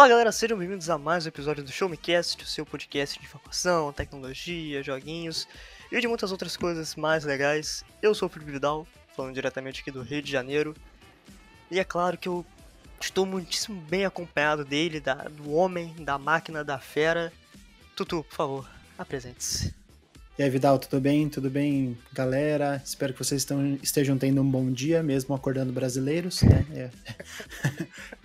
Fala galera, sejam bem-vindos a mais um episódio do Show Me Cast, o seu podcast de informação, tecnologia, joguinhos e de muitas outras coisas mais legais. Eu sou o Felipe Vidal, falando diretamente aqui do Rio de Janeiro. E é claro que eu estou muitíssimo bem acompanhado dele, da, do homem, da máquina, da fera. Tutu, por favor, apresente-se. E aí, Vidal, tudo bem? Tudo bem, galera? Espero que vocês estão, estejam tendo um bom dia, mesmo acordando brasileiros, né? É,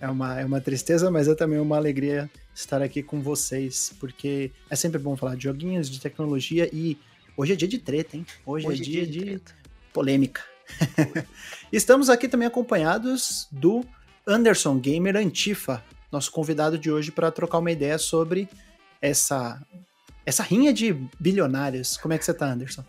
é, uma, é uma tristeza, mas é também uma alegria estar aqui com vocês, porque é sempre bom falar de joguinhos, de tecnologia e hoje é dia de treta, hein? Hoje, hoje é dia, dia de, de polêmica. Estamos aqui também acompanhados do Anderson Gamer Antifa, nosso convidado de hoje para trocar uma ideia sobre essa essa rinha de bilionários. Como é que você tá, Anderson?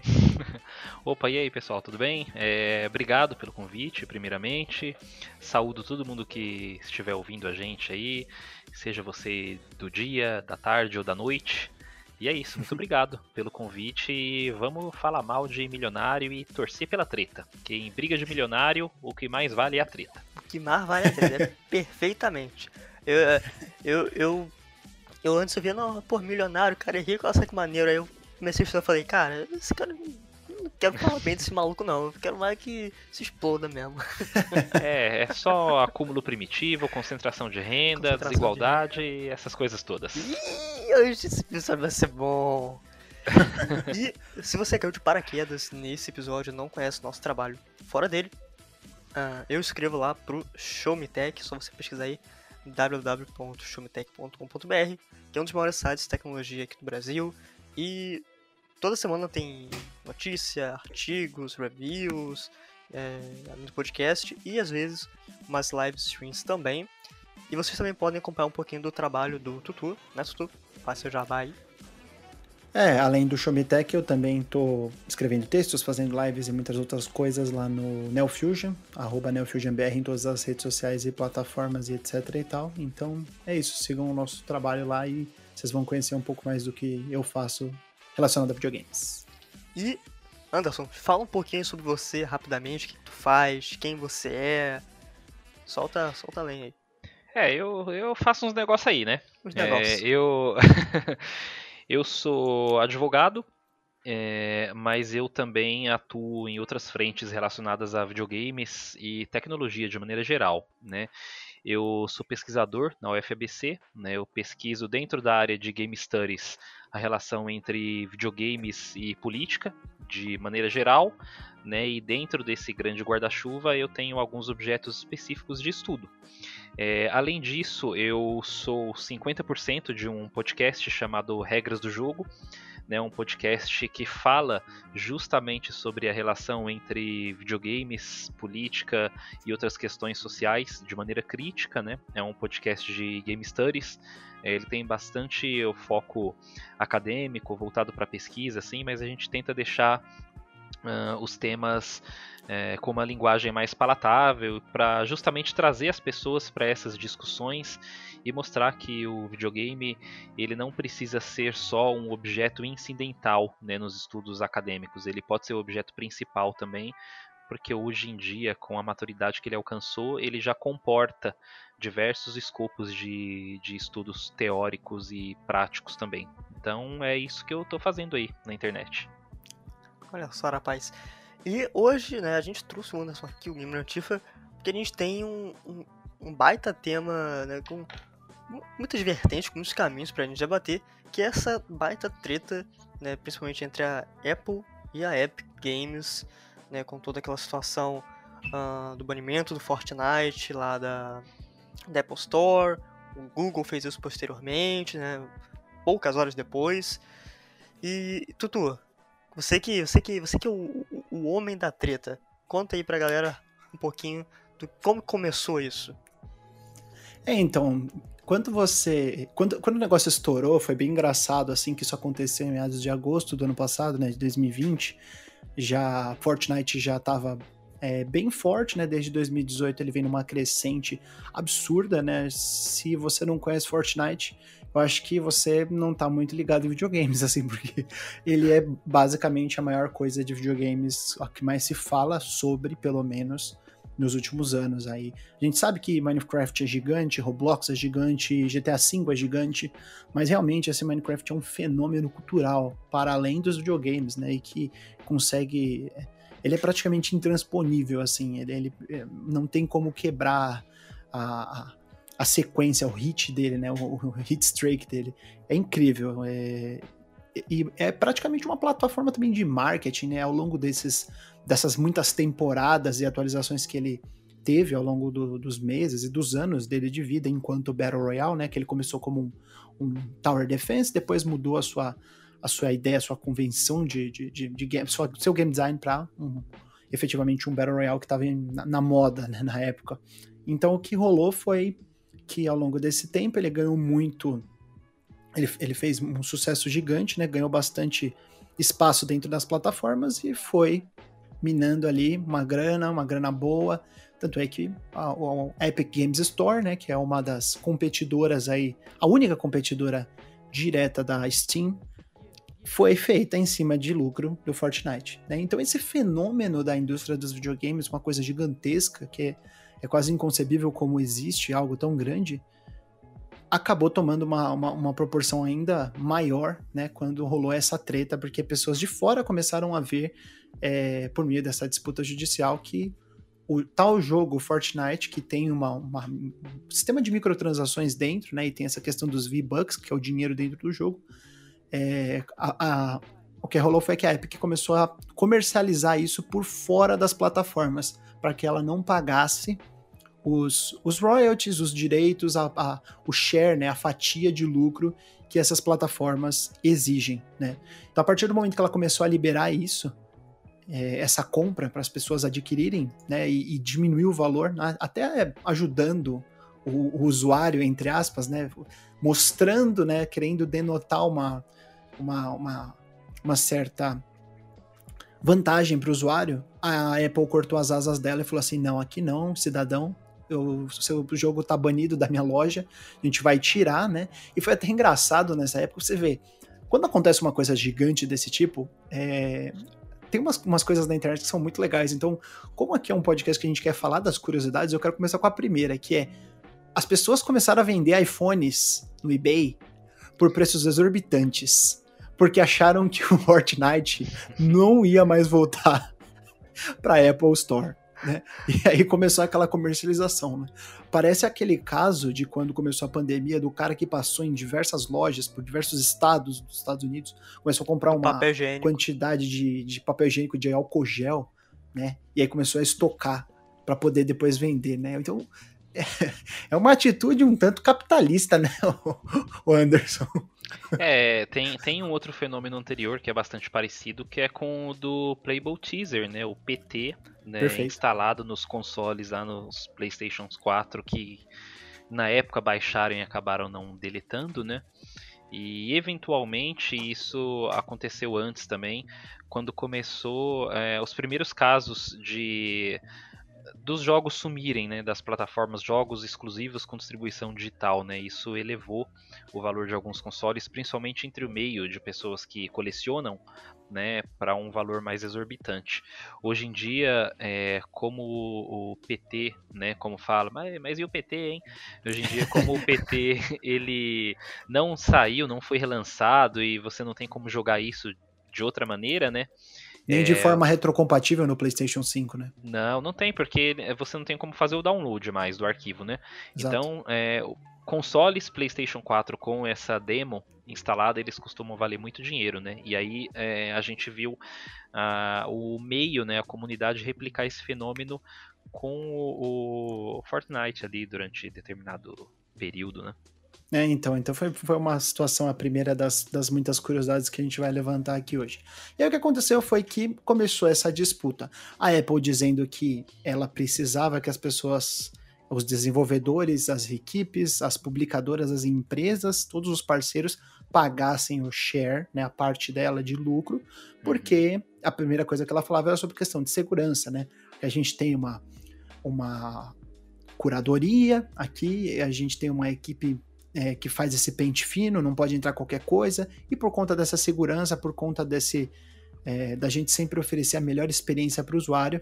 Opa, e aí pessoal, tudo bem? É, obrigado pelo convite, primeiramente. Saúdo todo mundo que estiver ouvindo a gente aí, seja você do dia, da tarde ou da noite. E é isso, muito obrigado pelo convite e vamos falar mal de milionário e torcer pela treta. Que em briga de milionário, o que mais vale é a treta. O que mais vale é a treta, é perfeitamente. Eu, eu, eu eu antes eu via, não, pô, milionário, cara é rico, olha que maneiro. Aí eu comecei a estudar e falei, cara, esse cara não quero falar bem desse maluco, não. Eu quero mais que se exploda mesmo. É, é só acúmulo primitivo, concentração de renda, concentração desigualdade e essas coisas todas. Ih, hoje esse episódio vai ser bom. e se você caiu de paraquedas nesse episódio e não conhece o nosso trabalho fora dele, uh, eu escrevo lá pro Show Me Tech, só você pesquisar aí www.shumitech.com.br, que é um dos maiores sites de tecnologia aqui do Brasil. E toda semana tem notícia, artigos, reviews, é, podcast e às vezes umas live streams também. E vocês também podem acompanhar um pouquinho do trabalho do Tutu, né Tutu? Faz seu jabá aí. É, além do Showmetech, eu também estou escrevendo textos, fazendo lives e muitas outras coisas lá no NeoFusion, arroba NeoFusionBR em todas as redes sociais e plataformas e etc e tal. Então é isso, sigam o nosso trabalho lá e vocês vão conhecer um pouco mais do que eu faço relacionado a videogames. E, Anderson, fala um pouquinho sobre você rapidamente, o que tu faz, quem você é. Solta, solta a lenha aí. É, eu, eu faço uns negócios aí, né? Uns negócios. É, eu... Eu sou advogado, é, mas eu também atuo em outras frentes relacionadas a videogames e tecnologia de maneira geral, né? Eu sou pesquisador na UFABC, né? Eu pesquiso dentro da área de Game Studies a relação entre videogames e política de maneira geral, né? E dentro desse grande guarda-chuva eu tenho alguns objetos específicos de estudo. É, além disso, eu sou 50% de um podcast chamado Regras do Jogo, né, um podcast que fala justamente sobre a relação entre videogames, política e outras questões sociais de maneira crítica. Né? É um podcast de game studies. É, ele tem bastante o foco acadêmico, voltado para pesquisa, assim, mas a gente tenta deixar uh, os temas é, com uma linguagem mais palatável, para justamente trazer as pessoas para essas discussões e mostrar que o videogame ele não precisa ser só um objeto incidental né, nos estudos acadêmicos, ele pode ser o objeto principal também, porque hoje em dia, com a maturidade que ele alcançou, ele já comporta diversos escopos de, de estudos teóricos e práticos também. Então é isso que eu estou fazendo aí na internet. Olha só, rapaz. E hoje, né, a gente trouxe o Anderson aqui, o Gamer Antifa, porque a gente tem um, um, um baita tema, né, com muitas vertentes, muitos caminhos pra gente debater, que é essa baita treta, né, principalmente entre a Apple e a Epic Games, né, com toda aquela situação uh, do banimento do Fortnite lá da, da Apple Store, o Google fez isso posteriormente, né, poucas horas depois. E, Tutu, você que, você que, você que é o, o homem da treta. Conta aí pra galera um pouquinho do como começou isso. É, então, quando você. Quando, quando o negócio estourou, foi bem engraçado, assim, que isso aconteceu em meados de agosto do ano passado, né? De 2020. Já. Fortnite já tava é, bem forte, né? Desde 2018 ele vem numa crescente absurda, né? Se você não conhece Fortnite, eu acho que você não tá muito ligado em videogames, assim, porque ele é basicamente a maior coisa de videogames, a que mais se fala sobre, pelo menos, nos últimos anos aí. A gente sabe que Minecraft é gigante, Roblox é gigante, GTA V é gigante, mas realmente esse Minecraft é um fenômeno cultural para além dos videogames, né? E que consegue. Ele é praticamente intransponível, assim. Ele, ele é, não tem como quebrar a, a sequência, o hit dele, né? O, o hit streak dele. É incrível. É, e é praticamente uma plataforma também de marketing, né? Ao longo desses, dessas muitas temporadas e atualizações que ele teve ao longo do, dos meses e dos anos dele de vida enquanto Battle Royale, né? Que ele começou como um, um Tower Defense, depois mudou a sua, a sua ideia, a sua convenção de, de, de, de game, sua, seu game design para um, efetivamente um Battle Royale que estava na, na, moda né, na época. Então o que rolou foi que ao longo desse tempo ele ganhou muito ele, ele fez um sucesso gigante, né? Ganhou bastante espaço dentro das plataformas e foi minando ali uma grana, uma grana boa. Tanto é que a, a, Epic Games Store, né, que é uma das competidoras aí, a única competidora direta da Steam, foi feita em cima de lucro do Fortnite. Né? Então esse fenômeno da indústria dos videogames, uma coisa gigantesca, que é, é quase inconcebível como existe algo tão grande, acabou tomando uma, uma, uma, proporção ainda maior, né, quando rolou essa treta, porque pessoas de fora começaram a ver, é, por meio dessa disputa judicial, que o tal jogo Fortnite, que tem uma, uma, um sistema de microtransações dentro, né, e tem essa questão dos V-Bucks, que é o dinheiro dentro do jogo, é, a, a, o que rolou foi que a Epic começou a comercializar isso por fora das plataformas, para que ela não pagasse os, os royalties, os direitos, a, a, o share, né, a fatia de lucro que essas plataformas exigem. Né? Então, a partir do momento que ela começou a liberar isso, é, essa compra para as pessoas adquirirem né, e, e diminuir o valor, né, até ajudando o, o, usuário, entre aspas, né, mostrando, né, querendo denotar uma, uma, uma, uma certa vantagem para o usuário, a Apple cortou as asas dela e falou assim: não, aqui não, cidadão, o seu jogo tá banido da minha loja, a gente vai tirar, né? E foi até engraçado nessa época, você vê, quando acontece uma coisa gigante desse tipo, é, tem umas, umas coisas na internet que são muito legais. Então, como aqui é um podcast que a gente quer falar das curiosidades, eu quero começar com a primeira, que é as pessoas começaram a vender iPhones no eBay por preços exorbitantes, porque acharam que o Fortnite não ia mais voltar para Apple Store. Né? E aí começou aquela comercialização. Né? Parece aquele caso de quando começou a pandemia do cara que passou em diversas lojas por diversos estados dos Estados Unidos, começou a comprar uma quantidade de, de papel higiênico de álcool gel, né? E aí começou a estocar para poder depois vender, né? Então é, é uma atitude um tanto capitalista, né, o Anderson? É, tem, tem um outro fenômeno anterior que é bastante parecido, que é com o do Playable Teaser, né? O PT, né? Instalado nos consoles lá nos PlayStation 4, que na época baixaram e acabaram não deletando, né? E eventualmente isso aconteceu antes também, quando começou é, os primeiros casos de dos jogos sumirem, né, das plataformas, jogos exclusivos com distribuição digital, né, isso elevou o valor de alguns consoles, principalmente entre o meio de pessoas que colecionam, né, para um valor mais exorbitante. Hoje em dia, é, como o PT, né, como fala, mas, mas e o PT, hein? Hoje em dia, como o PT ele não saiu, não foi relançado e você não tem como jogar isso de outra maneira, né? Nem é... de forma retrocompatível no PlayStation 5, né? Não, não tem, porque você não tem como fazer o download mais do arquivo, né? Exato. Então, é, consoles PlayStation 4 com essa demo instalada, eles costumam valer muito dinheiro, né? E aí é, a gente viu o meio, né, a comunidade replicar esse fenômeno com o, o Fortnite ali durante determinado período, né? É, então, então foi, foi uma situação, a primeira das, das muitas curiosidades que a gente vai levantar aqui hoje. E aí o que aconteceu foi que começou essa disputa. A Apple dizendo que ela precisava que as pessoas, os desenvolvedores, as equipes, as publicadoras, as empresas, todos os parceiros pagassem o share, né, a parte dela de lucro, porque uhum. a primeira coisa que ela falava era sobre questão de segurança, né? A gente tem uma, uma curadoria aqui, a gente tem uma equipe é, que faz esse pente fino, não pode entrar qualquer coisa, e por conta dessa segurança, por conta desse é, da gente sempre oferecer a melhor experiência para o usuário,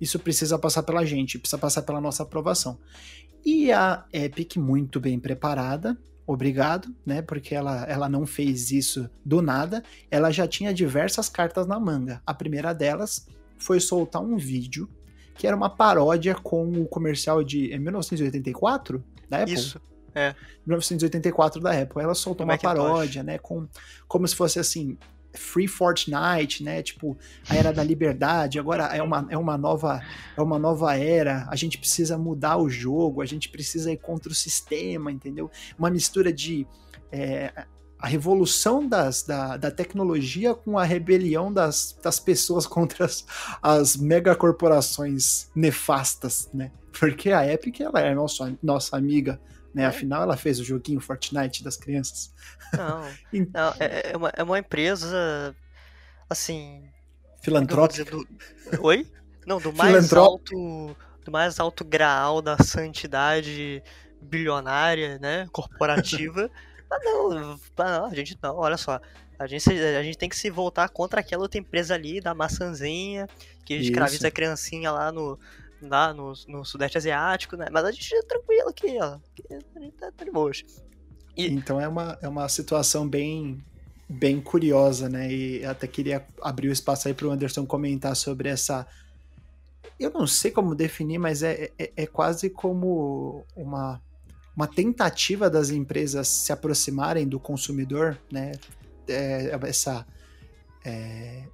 isso precisa passar pela gente, precisa passar pela nossa aprovação. E a Epic, muito bem preparada, obrigado, né? Porque ela, ela não fez isso do nada, ela já tinha diversas cartas na manga. A primeira delas foi soltar um vídeo que era uma paródia com o comercial de 1984 da Apple. Isso. É. 1984 da Apple. Ela soltou uma paródia, né? Com, como se fosse assim, Free Fortnite, né? Tipo, a era da liberdade, agora é uma, é uma nova é uma nova era, a gente precisa mudar o jogo, a gente precisa ir contra o sistema, entendeu? Uma mistura de é, a revolução das, da, da tecnologia com a rebelião das, das pessoas contra as, as megacorporações nefastas, né? Porque a Epic, ela é nossa, nossa amiga, né? É. Afinal, ela fez o joguinho Fortnite das crianças. Não, não é, é, uma, é uma empresa, assim... Filantrópica? Do... Oi? Não, do mais alto... Do mais alto grau da santidade bilionária, né? Corporativa. Mas não, não, a gente não, olha só. A gente, a gente tem que se voltar contra aquela outra empresa ali da maçãzinha, que escraviza a criancinha lá no, lá no, no Sudeste Asiático, né? Mas a gente é tranquilo aqui, ó. A gente tá, tá de boas. E... Então é uma, é uma situação bem, bem curiosa, né? E até queria abrir o espaço aí para o Anderson comentar sobre essa. Eu não sei como definir, mas é, é, é quase como uma, uma tentativa das empresas se aproximarem do consumidor, né? É, essa. É,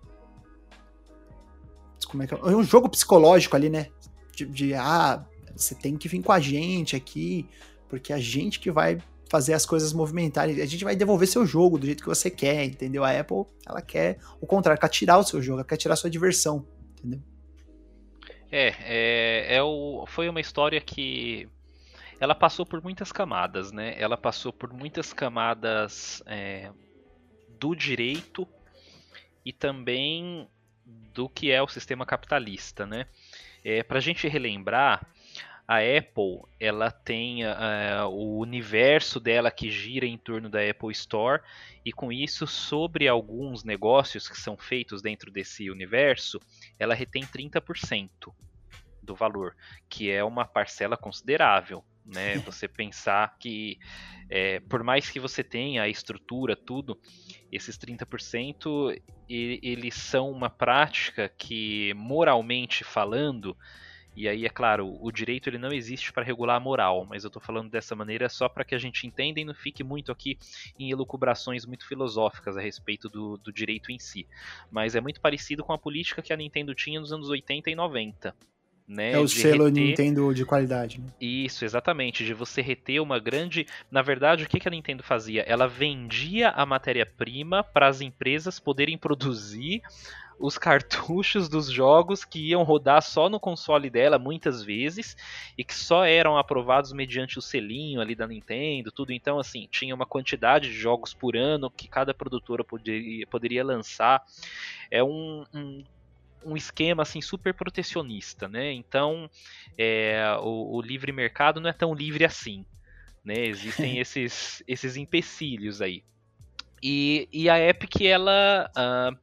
como é que é? é um jogo psicológico ali, né? De, de ah, você tem que vir com a gente aqui, porque a gente que vai fazer as coisas movimentarem, a gente vai devolver seu jogo do jeito que você quer, entendeu? A Apple, ela quer o contrário, quer tirar o seu jogo, ela quer tirar a sua diversão, entendeu? É, é, é o, foi uma história que ela passou por muitas camadas, né? Ela passou por muitas camadas é, do direito e também do que é o sistema capitalista, né? É, Para a gente relembrar, a Apple ela tem uh, o universo dela que gira em torno da Apple Store e com isso sobre alguns negócios que são feitos dentro desse universo ela retém 30% do valor que é uma parcela considerável né você pensar que é, por mais que você tenha a estrutura tudo esses 30% eles são uma prática que moralmente falando e aí é claro o direito ele não existe para regular a moral mas eu estou falando dessa maneira só para que a gente entenda e não fique muito aqui em elucubrações muito filosóficas a respeito do, do direito em si. Mas é muito parecido com a política que a Nintendo tinha nos anos 80 e 90 né, é o selo reter... Nintendo de qualidade. Né? Isso, exatamente. De você reter uma grande. Na verdade, o que, que a Nintendo fazia? Ela vendia a matéria-prima para as empresas poderem produzir os cartuchos dos jogos que iam rodar só no console dela muitas vezes e que só eram aprovados mediante o selinho ali da Nintendo, tudo. Então, assim, tinha uma quantidade de jogos por ano que cada produtora poderia, poderia lançar. É um, um um esquema assim super protecionista, né? Então é, o, o, livre mercado não é tão livre assim, né? Existem esses, esses empecilhos aí. E, e a Epic ela uh,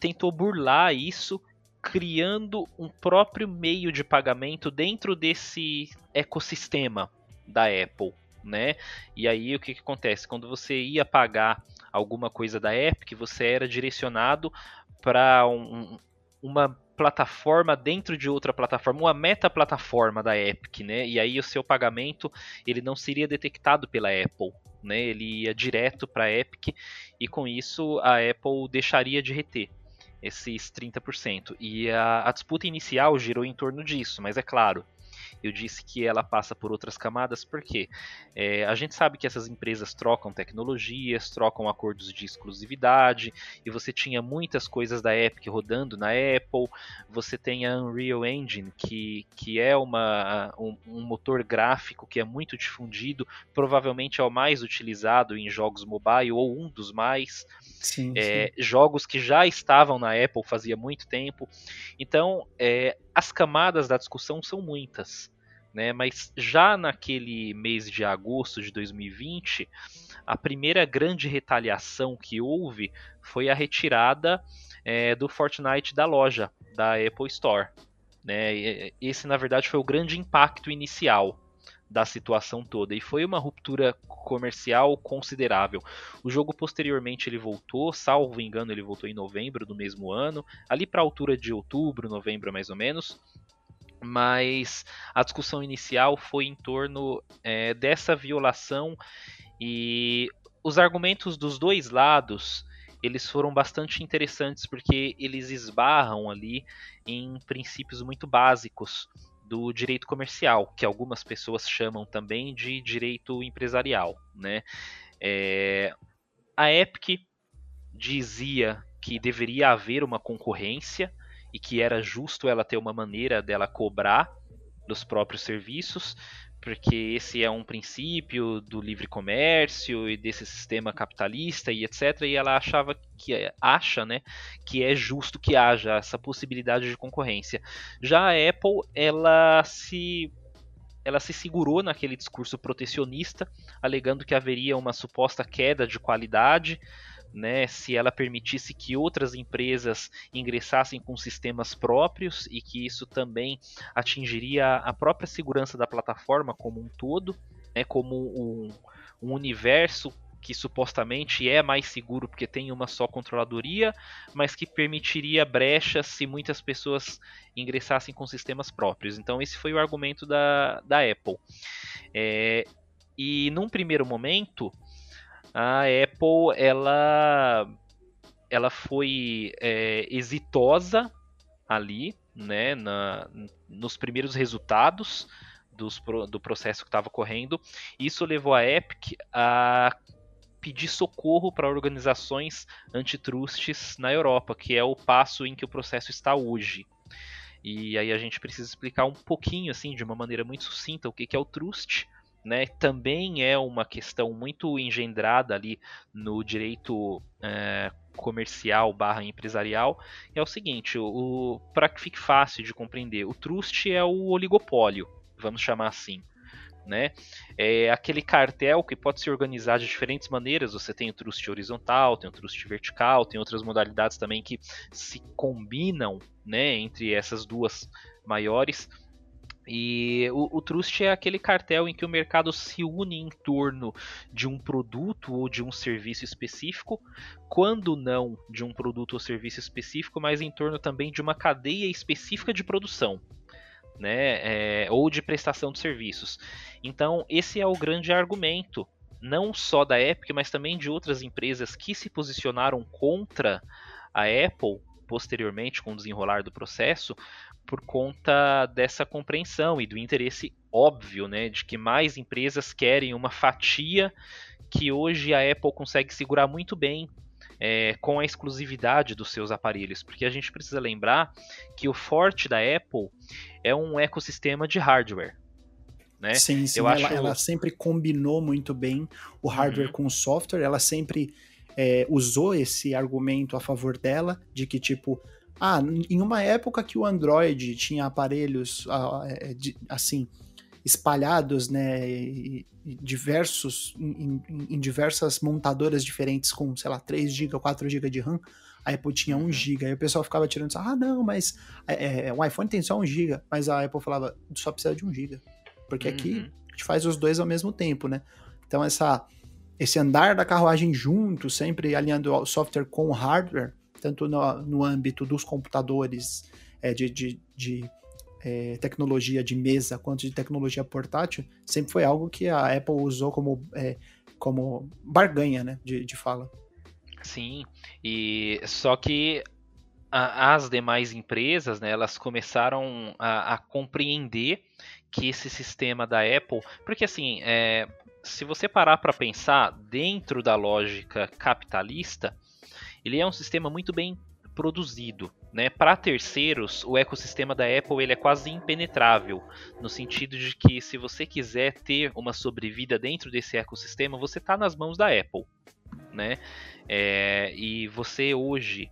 tentou burlar isso criando um próprio meio de pagamento dentro desse ecossistema da Apple, né? E aí o que, que acontece? Quando você ia pagar alguma coisa da Epic, você era direcionado para um, uma plataforma dentro de outra plataforma, uma meta-plataforma da Epic, né? E aí o seu pagamento ele não seria detectado pela Apple, né? Ele ia direto para a Epic e com isso a Apple deixaria de reter esses 30%. E a, a disputa inicial girou em torno disso, mas é claro, eu disse que ela passa por outras camadas porque é, a gente sabe que essas empresas trocam tecnologias, trocam acordos de exclusividade, e você tinha muitas coisas da Epic rodando na Apple, você tem a Unreal Engine, que, que é uma, um, um motor gráfico que é muito difundido, provavelmente é o mais utilizado em jogos mobile, ou um dos mais. Sim, é, sim. Jogos que já estavam na Apple fazia muito tempo. Então, é, as camadas da discussão são muitas. Né? Mas já naquele mês de agosto de 2020, a primeira grande retaliação que houve foi a retirada é, do Fortnite da loja da Apple Store. Né? Esse, na verdade, foi o grande impacto inicial da situação toda e foi uma ruptura comercial considerável. O jogo posteriormente ele voltou, salvo engano, ele voltou em novembro do mesmo ano, ali para a altura de outubro, novembro mais ou menos. Mas a discussão inicial foi em torno é, dessa violação e os argumentos dos dois lados eles foram bastante interessantes porque eles esbarram ali em princípios muito básicos do direito comercial, que algumas pessoas chamam também de direito empresarial. Né? É, a Epic dizia que deveria haver uma concorrência e que era justo ela ter uma maneira dela cobrar dos próprios serviços, porque esse é um princípio do livre comércio e desse sistema capitalista e etc. E ela achava que acha, né, que é justo que haja essa possibilidade de concorrência. Já a Apple, ela se ela se segurou naquele discurso protecionista, alegando que haveria uma suposta queda de qualidade né, se ela permitisse que outras empresas ingressassem com sistemas próprios e que isso também atingiria a própria segurança da plataforma como um todo, né, como um, um universo que supostamente é mais seguro porque tem uma só controladoria, mas que permitiria brechas se muitas pessoas ingressassem com sistemas próprios. Então esse foi o argumento da, da Apple. É, e num primeiro momento, a Apple ela ela foi é, exitosa ali, né, na, nos primeiros resultados dos, do processo que estava correndo. Isso levou a Epic a pedir socorro para organizações antitrustes na Europa, que é o passo em que o processo está hoje. E aí a gente precisa explicar um pouquinho, assim, de uma maneira muito sucinta, o que é o trust, né, também é uma questão muito engendrada ali no direito é, comercial barra empresarial, é o seguinte, o, para que fique fácil de compreender, o trust é o oligopólio, vamos chamar assim. Né? É aquele cartel que pode se organizar de diferentes maneiras. Você tem o trust horizontal, tem o trust vertical, tem outras modalidades também que se combinam né, entre essas duas maiores e o, o, trust é aquele cartel em que o mercado se une em torno de um produto ou de um serviço específico, quando não de um produto ou serviço específico, mas em torno também de uma cadeia específica de produção. Né, é, ou de prestação de serviços. Então, esse é o grande argumento, não só da Epic, mas também de outras empresas que se posicionaram contra a Apple posteriormente com o desenrolar do processo, por conta dessa compreensão e do interesse óbvio, né, de que mais empresas querem uma fatia que hoje a Apple consegue segurar muito bem é, com a exclusividade dos seus aparelhos, porque a gente precisa lembrar que o forte da Apple é um ecossistema de hardware. Né? Sim, sim. Eu ela, acho... ela sempre combinou muito bem o hardware uhum. com o software, ela sempre é, usou esse argumento a favor dela, de que, tipo, ah, em uma época que o Android tinha aparelhos é, assim espalhados, né, diversos em, em, diversas montadoras diferentes com, sei lá, 3 GB ou 4 GB de RAM, a Apple tinha 1 uhum. GB. Aí o pessoal ficava tirando, ah, não, mas é, é, o iPhone tem só 1 GB, mas a Apple falava, só precisa de 1 GB. Porque aqui uhum. a gente faz os dois ao mesmo tempo, né? Então essa esse andar da carruagem junto, sempre alinhando o software com o hardware, tanto no, no âmbito dos computadores é, de, de, de é, tecnologia de mesa quanto de tecnologia portátil, sempre foi algo que a Apple usou como, é, como barganha né, de, de fala. Sim, e só que a, as demais empresas, né, elas começaram a, a, compreender que esse sistema da Apple, porque assim, é, se você parar para pensar dentro da lógica capitalista, ele é um sistema muito bem produzido. Né? Para terceiros, o ecossistema da Apple ele é quase impenetrável, no sentido de que se você quiser ter uma sobrevida dentro desse ecossistema, você está nas mãos da Apple. Né? É, e você hoje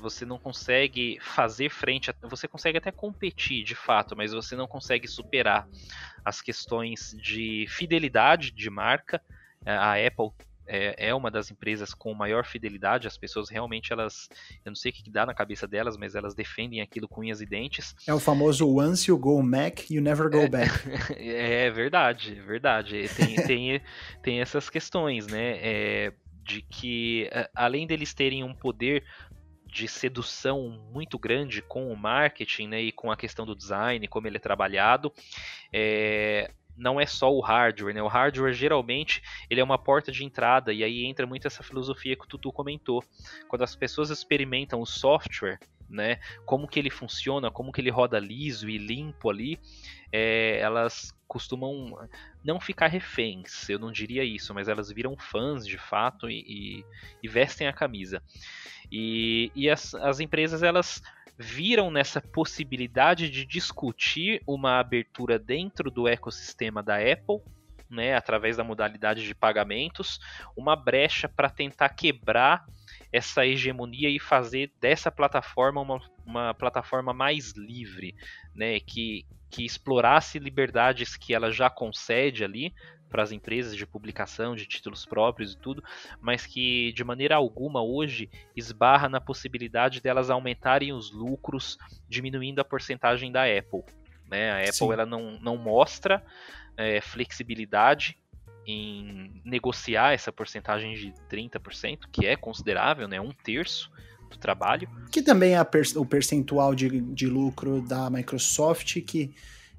você não consegue fazer frente, você consegue até competir de fato, mas você não consegue superar as questões de fidelidade de marca. A Apple é, é uma das empresas com maior fidelidade. As pessoas realmente, elas, eu não sei o que dá na cabeça delas, mas elas defendem aquilo com unhas e dentes. É o famoso once you go Mac, you never go é, back. É verdade, verdade. Tem, tem, tem essas questões, né? É, de que, além deles terem um poder de sedução muito grande com o marketing né, e com a questão do design, como ele é trabalhado, é, não é só o hardware, né? O hardware geralmente ele é uma porta de entrada e aí entra muito essa filosofia que o Tutu comentou. Quando as pessoas experimentam o software, né? Como que ele funciona, como que ele roda liso e limpo ali, é, elas costumam não ficar reféns, eu não diria isso, mas elas viram fãs de fato e, e, e vestem a camisa. E, e as, as empresas elas viram nessa possibilidade de discutir uma abertura dentro do ecossistema da Apple, né, através da modalidade de pagamentos, uma brecha para tentar quebrar essa hegemonia e fazer dessa plataforma uma, uma plataforma mais livre, né, que, que explorasse liberdades que ela já concede ali, para as empresas de publicação de títulos próprios e tudo, mas que de maneira alguma hoje esbarra na possibilidade delas aumentarem os lucros, diminuindo a porcentagem da Apple. Né? A Apple Sim. ela não, não mostra é, flexibilidade em negociar essa porcentagem de 30%, que é considerável, né? um terço do trabalho. Que também é o percentual de, de lucro da Microsoft, que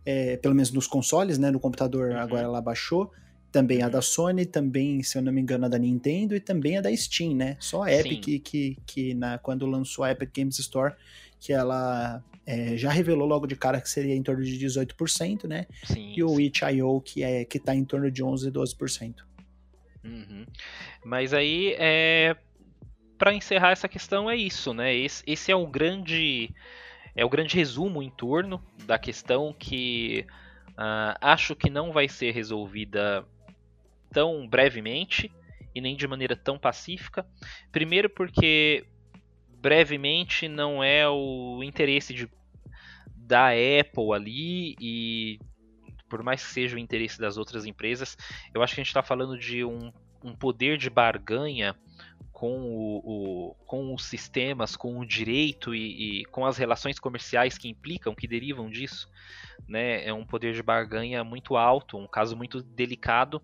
é, pelo menos nos consoles, né, no computador uhum. agora ela baixou, também a da Sony, também, se eu não me engano, a da Nintendo e também a da Steam, né? Só a Epic que, que na, quando lançou a Epic Games Store, que ela é, já revelou logo de cara que seria em torno de 18%, né? Sim, e o itch.io que é que tá em torno de 11, 12%. Uhum. Mas aí é para encerrar essa questão é isso, né? Esse, esse é o grande é o grande resumo em torno da questão que uh, acho que não vai ser resolvida tão brevemente e nem de maneira tão pacífica. Primeiro, porque brevemente não é o interesse de, da Apple ali e por mais que seja o interesse das outras empresas, eu acho que a gente está falando de um, um, poder de barganha com, o, o, com os sistemas, com o direito e, e, com as relações comerciais que implicam, que derivam disso né, é um poder de barganha muito alto, um caso muito delicado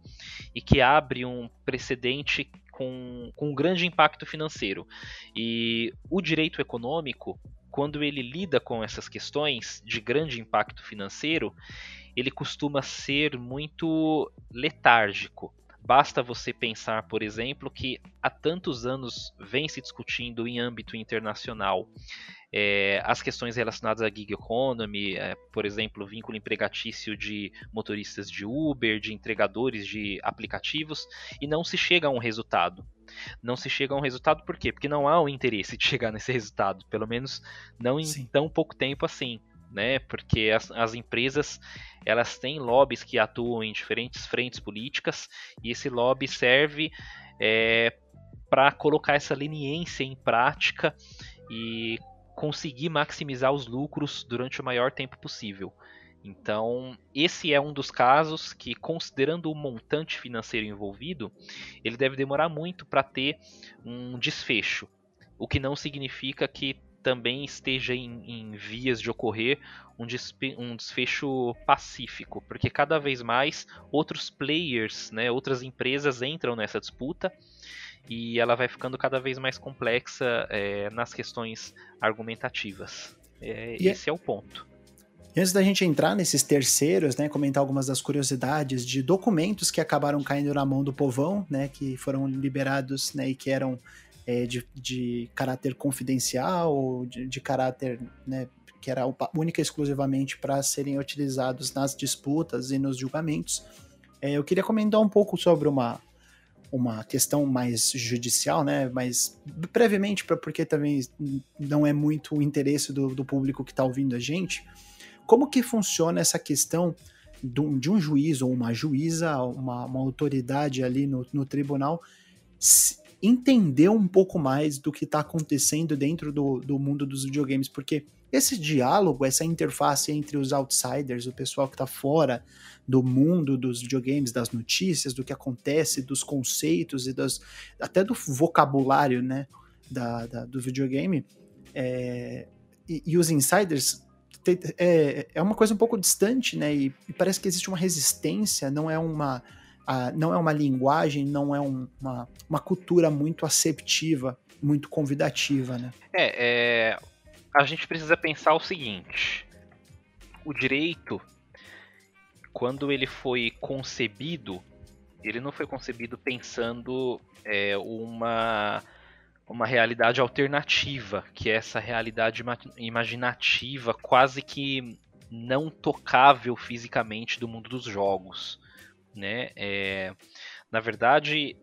e que abre um precedente com, com um grande impacto financeiro. E o direito econômico, quando ele lida com essas questões de grande impacto financeiro, ele costuma ser muito letárgico. Basta você pensar, por exemplo, que há tantos anos vem se discutindo em âmbito internacional é, as questões relacionadas à gig economy, é, por exemplo, vínculo empregatício de motoristas de Uber, de entregadores de aplicativos, e não se chega a um resultado. Não se chega a um resultado por quê? Porque não há o interesse de chegar nesse resultado, pelo menos não em Sim. tão pouco tempo assim. Né? Porque as, as empresas elas têm lobbies que atuam em diferentes frentes políticas e esse lobby serve é, para colocar essa leniência em prática e conseguir maximizar os lucros durante o maior tempo possível. Então, esse é um dos casos que, considerando o montante financeiro envolvido, ele deve demorar muito para ter um desfecho. O que não significa que também esteja em, em vias de ocorrer um, um, desfecho pacífico, porque cada vez mais outros players, né, outras empresas entram nessa disputa e ela vai ficando cada vez mais complexa é, nas questões argumentativas. É, é esse é... é o ponto. E antes da gente entrar nesses terceiros, né, comentar algumas das curiosidades de documentos que acabaram caindo na mão do povão, né, que foram liberados, né, e que eram é, de, de caráter confidencial, de, de caráter, né, que era única e exclusivamente para serem utilizados nas disputas e nos julgamentos. É, eu queria comentar um pouco sobre uma, uma questão mais judicial, né? Mas brevemente, pra, porque também não é muito o interesse do, do público que está ouvindo a gente, como que funciona essa questão do, de um juiz ou uma juíza, uma, uma autoridade ali no, no tribunal, entender um pouco mais do que está acontecendo dentro do, do mundo dos videogames, porque esse diálogo, essa interface entre os outsiders, o pessoal que está fora do mundo dos videogames, das notícias, do que acontece, dos conceitos e das, até do vocabulário né, da, da do videogame, é, e, e, os insiders é, é uma coisa um pouco distante, né? E, e parece que existe uma resistência, não é uma, a, não é uma linguagem, não é um, uma, uma cultura muito aceptiva, muito convidativa, né? É, é, a gente precisa pensar o seguinte: o direito, quando ele foi concebido, ele não foi concebido pensando é, uma uma realidade alternativa, que é essa realidade imaginativa, quase que não tocável fisicamente do mundo dos jogos, né? É, na verdade,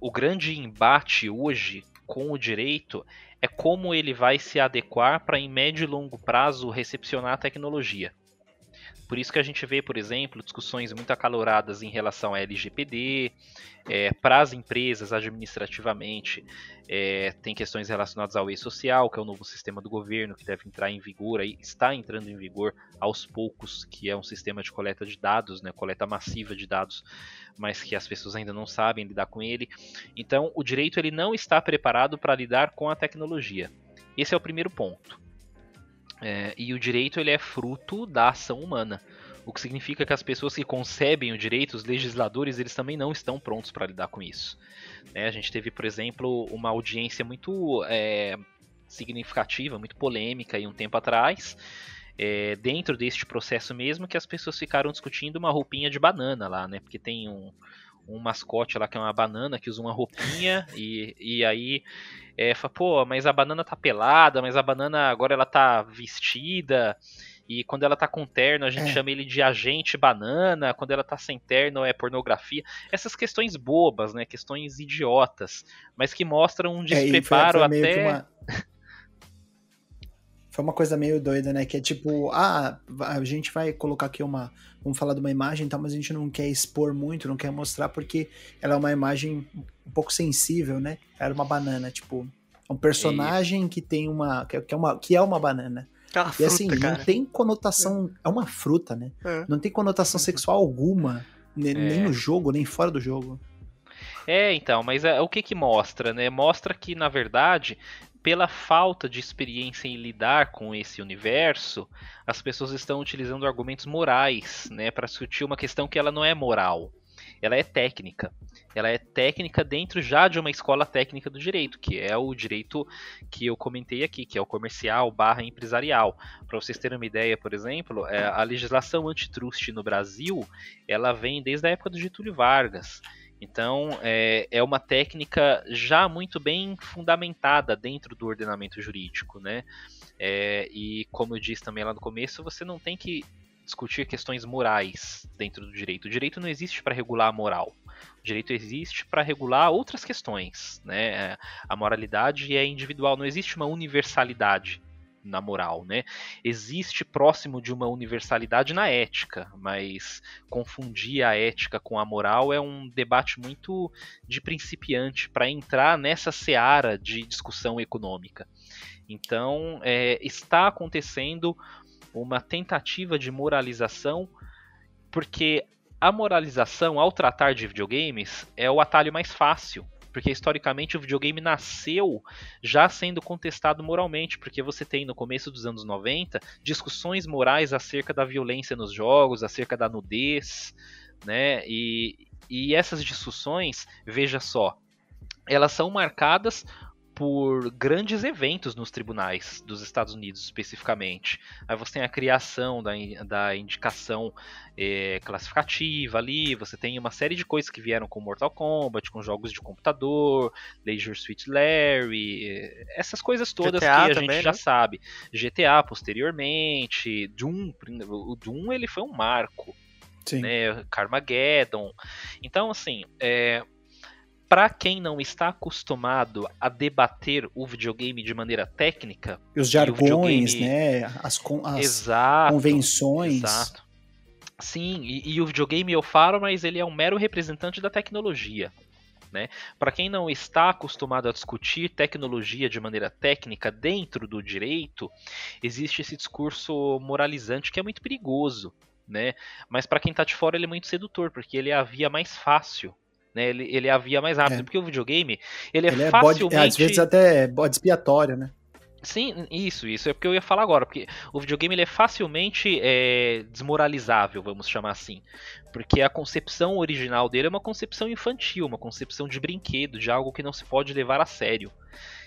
o grande embate hoje com o direito é como ele vai se adequar para, em médio e longo prazo, recepcionar a tecnologia. Por isso que a gente vê, por exemplo, discussões muito acaloradas em relação a LGPD, é, para as empresas administrativamente, é, tem questões relacionadas ao e-social, que é o novo sistema do governo que deve entrar em vigor, aí está entrando em vigor aos poucos, que é um sistema de coleta de dados, né, coleta massiva de dados, mas que as pessoas ainda não sabem lidar com ele. Então, o direito ele não está preparado para lidar com a tecnologia. Esse é o primeiro ponto. É, e o direito ele é fruto da ação humana. O que significa que as pessoas que concebem o direito, os legisladores, eles também não estão prontos para lidar com isso. É, a gente teve, por exemplo, uma audiência muito é, significativa, muito polêmica aí um tempo atrás, é, dentro deste processo mesmo, que as pessoas ficaram discutindo uma roupinha de banana lá, né? Porque tem um, um mascote lá que é uma banana que usa uma roupinha e, e aí é, fala, pô, mas a banana tá pelada, mas a banana agora ela tá vestida. E quando ela tá com terno, a gente é. chama ele de agente banana. Quando ela tá sem terno, é pornografia. Essas questões bobas, né? Questões idiotas. Mas que mostram um despreparo é, foi, foi até. Uma... Foi uma coisa meio doida, né? Que é tipo, ah, a gente vai colocar aqui uma. Vamos falar de uma imagem, tá? Mas a gente não quer expor muito, não quer mostrar, porque ela é uma imagem um pouco sensível, né? Era uma banana, tipo, um personagem que tem uma. Que é uma, que é uma banana. É uma fruta, e assim, cara. não tem conotação. É, é uma fruta, né? É. Não tem conotação sexual alguma. Nem, é. nem no jogo, nem fora do jogo. É, então, mas é, o que que mostra, né? Mostra que, na verdade, pela falta de experiência em lidar com esse universo, as pessoas estão utilizando argumentos morais, né, para discutir uma questão que ela não é moral. Ela é técnica. Ela é técnica dentro já de uma escola técnica do direito, que é o direito que eu comentei aqui, que é o comercial barra empresarial. Para vocês terem uma ideia, por exemplo, é, a legislação antitrust no Brasil, ela vem desde a época do Getúlio Vargas. Então, é, é uma técnica já muito bem fundamentada dentro do ordenamento jurídico, né? É, e como eu disse também lá no começo, você não tem que discutir questões morais dentro do direito. O direito não existe para regular a moral. O direito existe para regular outras questões, né? A moralidade é individual, não existe uma universalidade na moral, né? Existe próximo de uma universalidade na ética, mas confundir a ética com a moral é um debate muito de principiante para entrar nessa seara de discussão econômica. Então, é, está acontecendo uma tentativa de moralização, porque a moralização, ao tratar de videogames, é o atalho mais fácil porque historicamente o videogame nasceu já sendo contestado moralmente, porque você tem no começo dos anos 90 discussões morais acerca da violência nos jogos, acerca da nudez, né? E, e essas discussões, veja só, elas são marcadas por grandes eventos nos tribunais dos Estados Unidos, especificamente. Aí você tem a criação da, da indicação é, classificativa ali, você tem uma série de coisas que vieram com Mortal Kombat, com jogos de computador, Leisure Suit Larry, essas coisas todas GTA que a também, gente já né? sabe. GTA posteriormente, Doom, o Doom ele foi um marco. Sim. Né, Carmageddon. Então, assim, é, para quem não está acostumado a debater o videogame de maneira técnica. Os jargões, videogame... né? As, con as exato, convenções. Exato. Sim, e, e, o videogame eu falo, mas ele é um mero representante da tecnologia. Né? Para quem não está acostumado a discutir tecnologia de maneira técnica dentro do direito, existe esse discurso moralizante que é muito perigoso. Né? Mas para quem está de fora ele é muito sedutor, porque ele é a via mais fácil né? Ele, ele é a via mais rápida, é. porque o videogame, ele é ele é facilmente... Bode, às vezes até bode expiatório, né? Sim, isso, isso é porque eu ia falar agora, porque o videogame ele é facilmente é, desmoralizável, vamos chamar assim, porque a concepção original dele é uma concepção infantil, uma concepção de brinquedo, de algo que não se pode levar a sério.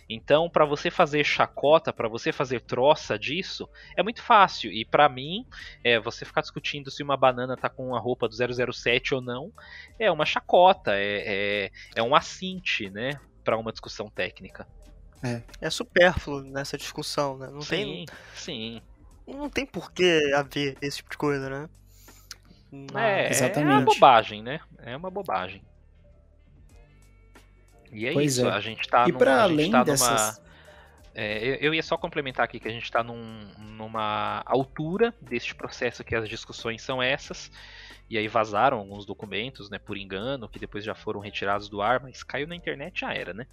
Então, para você fazer chacota, para você fazer troça disso, é muito fácil. E para mim, é, você ficar discutindo se uma banana tá com a roupa do 007 ou não, é uma chacota, é, é, é um assinte, né, para uma discussão técnica. É. é supérfluo nessa discussão, né? Não sim, tem. Sim. Não tem por que haver esse tipo de coisa, né? É, Exatamente. é uma bobagem, né? É uma bobagem. E é pois isso, é. a gente tá, e num, a além tá dessas... numa. É, eu ia só complementar aqui que a gente está num, numa altura deste processo que as discussões são essas. E aí vazaram alguns documentos, né, por engano, que depois já foram retirados do ar, mas caiu na internet já era, né?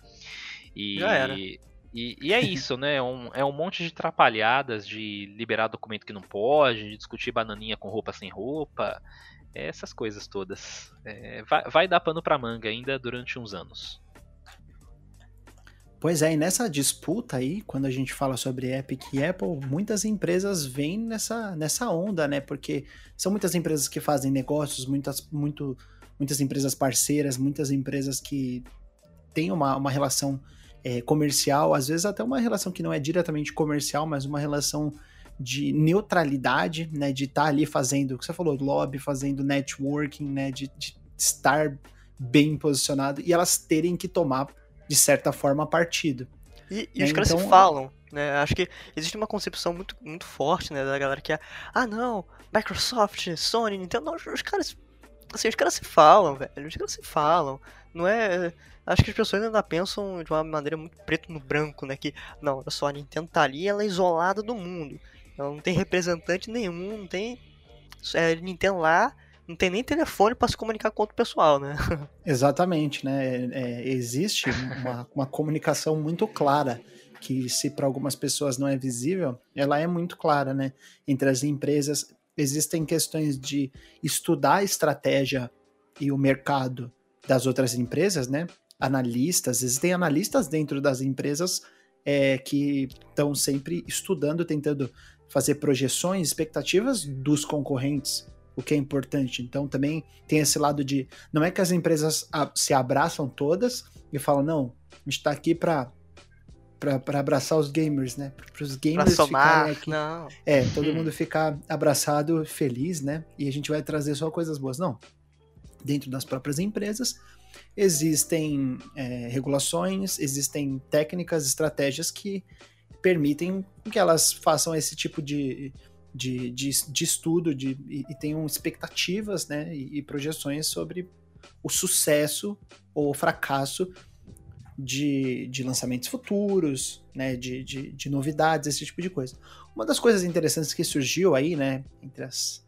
E, já era. E, e é isso, né? É um, é um monte de trapalhadas de liberar documento que não pode, de discutir bananinha com roupa sem roupa, essas coisas todas. É, vai, vai dar pano pra manga ainda durante uns anos. Pois é, e nessa disputa aí, quando a gente fala sobre Epic e Apple, muitas empresas vêm nessa, nessa onda, né? Porque são muitas empresas que fazem negócios, muitas, muito, muitas empresas parceiras, muitas empresas que têm uma, uma relação é, comercial, às vezes até uma relação que não é diretamente comercial, mas uma relação de neutralidade, né? De estar tá ali fazendo, o que você falou, lobby, fazendo networking, né? De, de estar bem posicionado e elas terem que tomar de certa forma, partido. E, e os caras então, se falam, né? Acho que existe uma concepção muito, muito forte, né, da galera que é, ah, não, Microsoft, Sony, Nintendo, não, os caras, assim, os caras se falam, velho, os caras se falam. Não é, acho que as pessoas ainda pensam de uma maneira muito preto no branco, né, que, não, olha só, a Nintendo tá ali, ela é isolada do mundo. Ela não tem representante nenhum, não tem é, Nintendo lá, não tem nem telefone para se comunicar com outro pessoal, né? Exatamente, né? É, existe uma, uma comunicação muito clara que se para algumas pessoas não é visível, ela é muito clara, né? Entre as empresas existem questões de estudar a estratégia e o mercado das outras empresas, né? Analistas, existem analistas dentro das empresas é, que estão sempre estudando, tentando fazer projeções, expectativas dos concorrentes o que é importante. Então também tem esse lado de não é que as empresas se abraçam todas e falam não, a gente está aqui para para abraçar os gamers, né? Para os gamers pra somar, ficarem aqui. Não. É, todo hum. mundo ficar abraçado, feliz, né? E a gente vai trazer só coisas boas. Não. Dentro das próprias empresas existem é, regulações, existem técnicas, estratégias que permitem que elas façam esse tipo de, de, de, de estudo de, e, e tenham expectativas né, e, e, projeções sobre o sucesso ou o fracasso de, de lançamentos futuros, né, de, de, de, novidades, esse tipo de coisa. Uma das coisas interessantes que surgiu aí, né, entre as,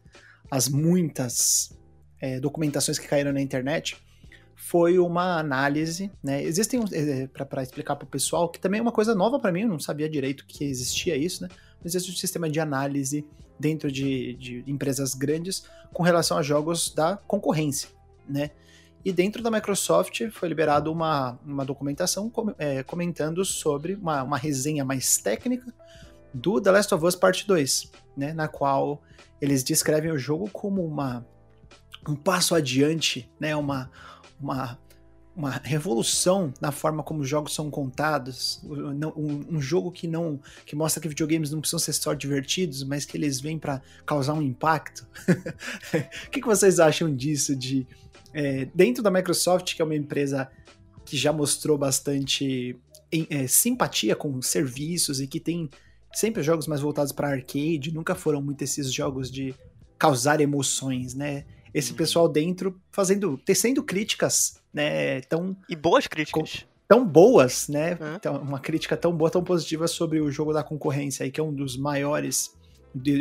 as muitas é, documentações que caíram na internet, foi uma análise, né? Existem é, para explicar para o pessoal que também é uma coisa nova para mim, eu não sabia direito que existia isso, né? Existe um sistema de análise dentro de, de empresas grandes com relação a jogos da concorrência, né? E dentro da Microsoft foi liberado uma, uma documentação com, é, comentando sobre uma, uma resenha mais técnica do The Last of Us Part 2, né? Na qual eles descrevem o jogo como uma, um passo adiante, né? Uma, uma uma revolução na forma como os jogos são contados, um, um, jogo que não que mostra que videogames não precisam ser só divertidos, mas que eles vêm para causar um impacto. O que, que, vocês acham disso? De é, dentro da Microsoft, que é uma empresa que já mostrou bastante é, simpatia com serviços e que tem sempre jogos mais voltados para arcade, nunca foram muito esses jogos de causar emoções, né? Esse uhum. pessoal dentro fazendo, tecendo críticas né, tão... E boas críticas. Tão boas, né? Então, uma crítica tão boa, tão positiva sobre o jogo da concorrência aí, que é um dos maiores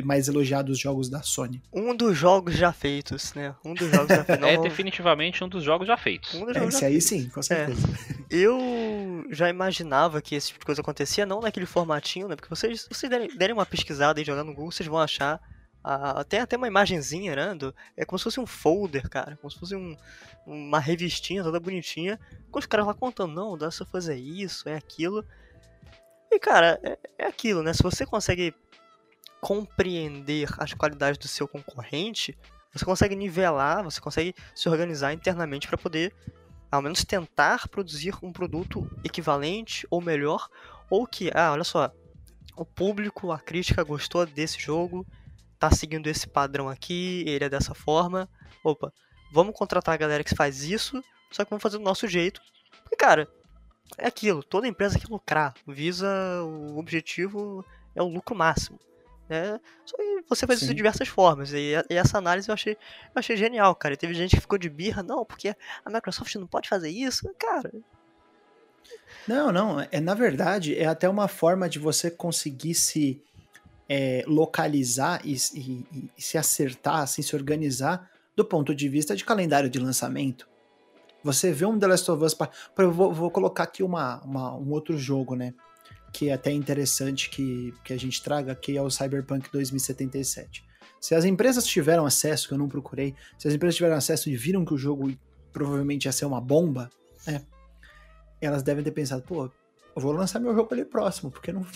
mais elogiados jogos da Sony. Um dos jogos já feitos, né? Um dos jogos já feitos. é definitivamente um dos jogos já feitos. Um é, esse aí sim, com certeza. É. Eu já imaginava que esse tipo de coisa acontecia, não naquele formatinho, né? Porque vocês, vocês derem, derem uma pesquisada e jogar no Google, vocês vão achar ah, tem até uma imagenzinha, né? Do, é como se fosse um folder, cara. Como se fosse um, uma revistinha toda bonitinha. Com os caras lá contando, não, dá pra fazer isso, é aquilo. E, cara, é, é aquilo, né? Se você consegue compreender as qualidades do seu concorrente, você consegue nivelar, você consegue se organizar internamente para poder, ao menos, tentar produzir um produto equivalente ou melhor, ou que, ah, olha só, o público, a crítica gostou desse jogo, tá seguindo esse padrão aqui, ele é dessa forma. Opa, vamos contratar a galera que faz isso, só que vamos fazer do nosso jeito. Porque, cara, é aquilo, toda empresa quer lucrar, visa o objetivo é o lucro máximo. Né? Só que você faz Sim. isso de diversas formas. E, e, essa análise eu achei, eu achei genial, cara. E teve gente que ficou de birra, não, porque a Microsoft não pode fazer isso. Cara, não, não. É, na verdade, é até uma forma de você conseguir se é, localizar e, e, e, se acertar, assim, se organizar do ponto de vista de calendário de lançamento. Você vê um The Last of Us. Pra, pra, eu vou, vou, colocar aqui uma, uma, um outro jogo, né? Que é até interessante que, que a gente traga, que é o Cyberpunk 2077. Se as empresas tiveram acesso, que eu não procurei, se as empresas tiveram acesso e viram que o jogo provavelmente ia ser uma bomba, né? Elas devem ter pensado, pô, eu vou lançar meu jogo ali próximo, porque não,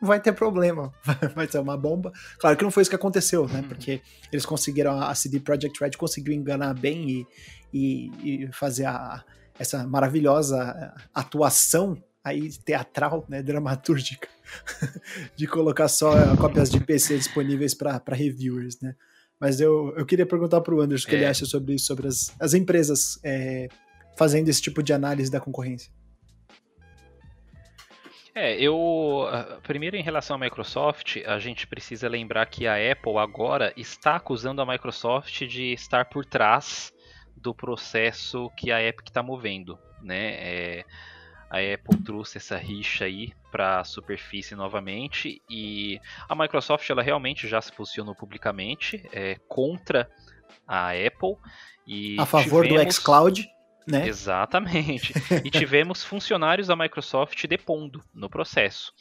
vai ter problema, vai ser uma bomba. Claro que não foi isso que aconteceu, né? Uhum. Porque eles conseguiram, a CD Projekt Red conseguiu enganar bem e, e, e fazer a, essa maravilhosa atuação aí teatral, né, dramatúrgica, de colocar só cópias de PC disponíveis para reviewers, né? Mas eu, eu queria perguntar para o Anderson o que ele é. acha sobre isso, sobre as, as empresas é, fazendo esse tipo de análise da concorrência. É, eu. Primeiro, em relação à Microsoft, a gente precisa lembrar que a Apple agora está acusando a Microsoft de estar por trás do processo que a Epic está movendo. Né? É, a Apple trouxe essa rixa aí para a superfície novamente e a Microsoft ela realmente já se posicionou publicamente é, contra a Apple e a favor tivemos... do xCloud né? Exatamente. e tivemos funcionários da Microsoft depondo no processo.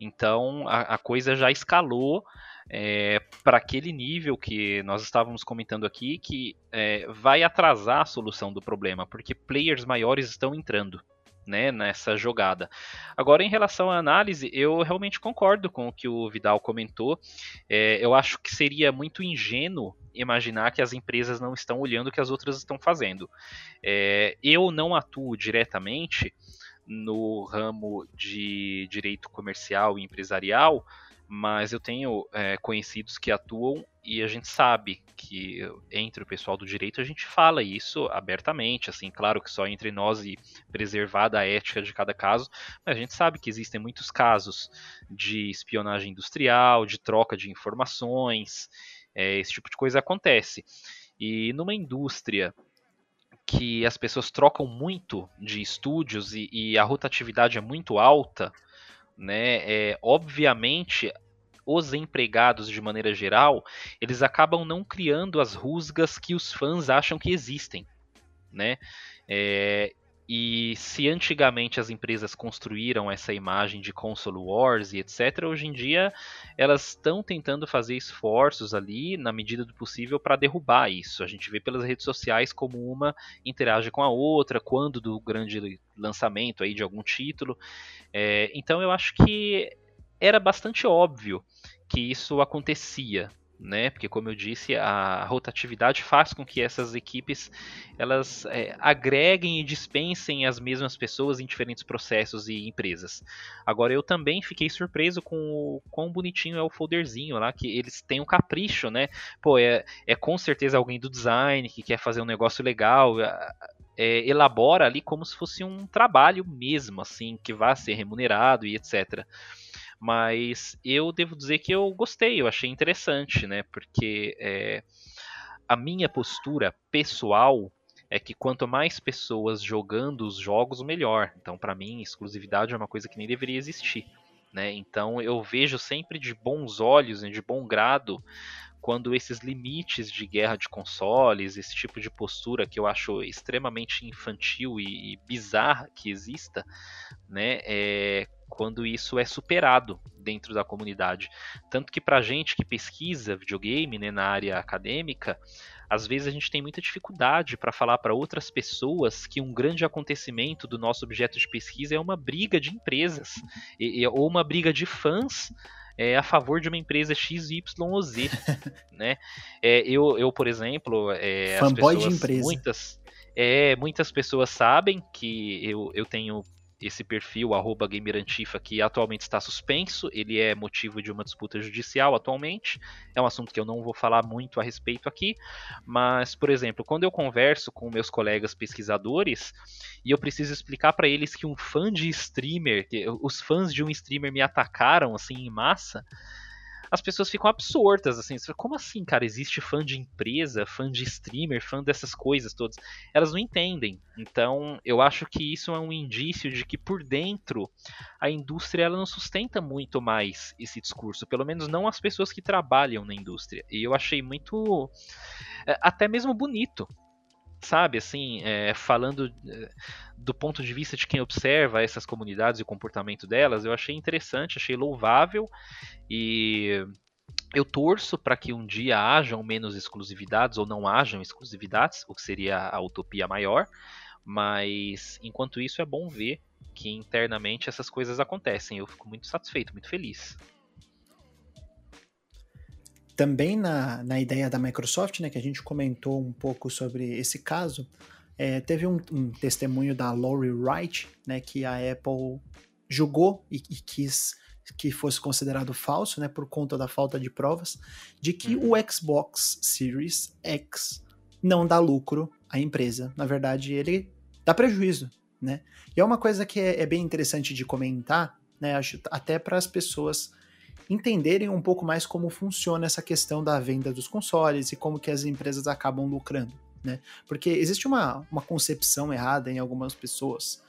Então a, a coisa já escalou é, para aquele nível que nós estávamos comentando aqui, que é, vai atrasar a solução do problema, porque players maiores estão entrando. Né, nessa jogada. Agora, em relação à análise, eu realmente concordo com o que o Vidal comentou. É, eu acho que seria muito ingênuo imaginar que as empresas não estão olhando o que as outras estão fazendo. É, eu não atuo diretamente no ramo de direito comercial e empresarial, mas eu tenho é, conhecidos que atuam e a gente sabe que entre o pessoal do direito a gente fala isso abertamente, assim, claro que só entre nós e preservada a ética de cada caso, mas a gente sabe que existem muitos casos de espionagem industrial, de troca de informações, é, esse tipo de coisa acontece. E numa indústria que as pessoas trocam muito de estúdios e, e a rotatividade é muito alta, né? É, obviamente os empregados de maneira geral, eles acabam não criando as rusgas que os fãs acham que existem, né? É, e se antigamente as empresas construíram essa imagem de console wars e etc, hoje em dia elas estão tentando fazer esforços ali na medida do possível para derrubar isso. A gente vê pelas redes sociais como uma interage com a outra, quando do grande lançamento aí de algum título. É, então eu acho que era bastante óbvio que isso acontecia né? Porque como eu disse, a rotatividade faz com que essas equipes elas é, agreguem e dispensem as mesmas pessoas em diferentes processos e empresas. Agora eu também fiquei surpreso com o quão bonitinho é o folderzinho lá, que eles têm um capricho, né? Pô, é, é com certeza alguém do design que quer fazer um negócio legal. É, elabora ali como se fosse um trabalho mesmo, assim, que vai ser remunerado e etc. Mas eu devo dizer que eu gostei, eu achei interessante, né? Porque é, a minha postura pessoal é que quanto mais pessoas jogando os jogos, melhor. Então, para mim, exclusividade é uma coisa que nem deveria existir. Né? Então eu vejo sempre de bons olhos, e de bom grado, quando esses limites de guerra de consoles, esse tipo de postura que eu acho extremamente infantil e, e bizarra que exista, né, é, quando isso é superado dentro da comunidade. Tanto que para gente que pesquisa videogame né, na área acadêmica, às vezes a gente tem muita dificuldade para falar para outras pessoas que um grande acontecimento do nosso objeto de pesquisa é uma briga de empresas e, ou uma briga de fãs é, a favor de uma empresa X, Y ou Z, né? É, eu, eu, por exemplo, é, fanboy pessoas, de empresa. Muitas, é, muitas pessoas sabem que eu, eu tenho esse perfil, arroba Gamerantifa, que atualmente está suspenso, ele é motivo de uma disputa judicial atualmente, é um assunto que eu não vou falar muito a respeito aqui, mas, por exemplo, quando eu converso com meus colegas pesquisadores e eu preciso explicar para eles que um fã de streamer, os fãs de um streamer me atacaram assim em massa, as pessoas ficam absortas, assim. Como assim, cara? Existe fã de empresa, fã de streamer, fã dessas coisas todas? Elas não entendem. Então, eu acho que isso é um indício de que por dentro a indústria ela não sustenta muito mais esse discurso. Pelo menos não as pessoas que trabalham na indústria. E eu achei muito. É, até mesmo bonito sabe, assim, é, falando é, do ponto de vista de quem observa essas comunidades e o comportamento delas, eu achei interessante, achei louvável e eu torço para que um dia hajam menos exclusividades ou não hajam exclusividades, o que seria a utopia maior, mas enquanto isso é bom ver que internamente essas coisas acontecem. Eu fico muito satisfeito, muito feliz também na, na ideia da Microsoft, né, que a gente comentou um pouco sobre esse caso, é, teve um, um, testemunho da Lori Wright, né, que a Apple julgou e, e, quis que fosse considerado falso, né, por conta da falta de provas, de que o uhum. Xbox Series X não dá lucro à empresa. Na verdade, ele dá prejuízo, né? E é uma coisa que é, é bem interessante de comentar, né, acho, até para as pessoas entenderem um pouco mais como funciona essa questão da venda dos consoles e como que as empresas acabam lucrando, né? Porque existe uma, uma concepção errada em algumas pessoas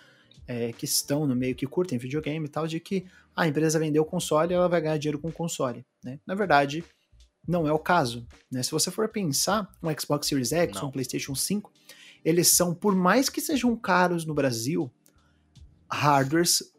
é, que estão no meio, que curtem videogame e tal, de que a empresa vendeu o console e ela vai ganhar dinheiro com o console, né? Na verdade, não é o caso, né? Se você for pensar, um Xbox Series X, não. um PlayStation 5, eles são, por mais que sejam caros no Brasil, hardwares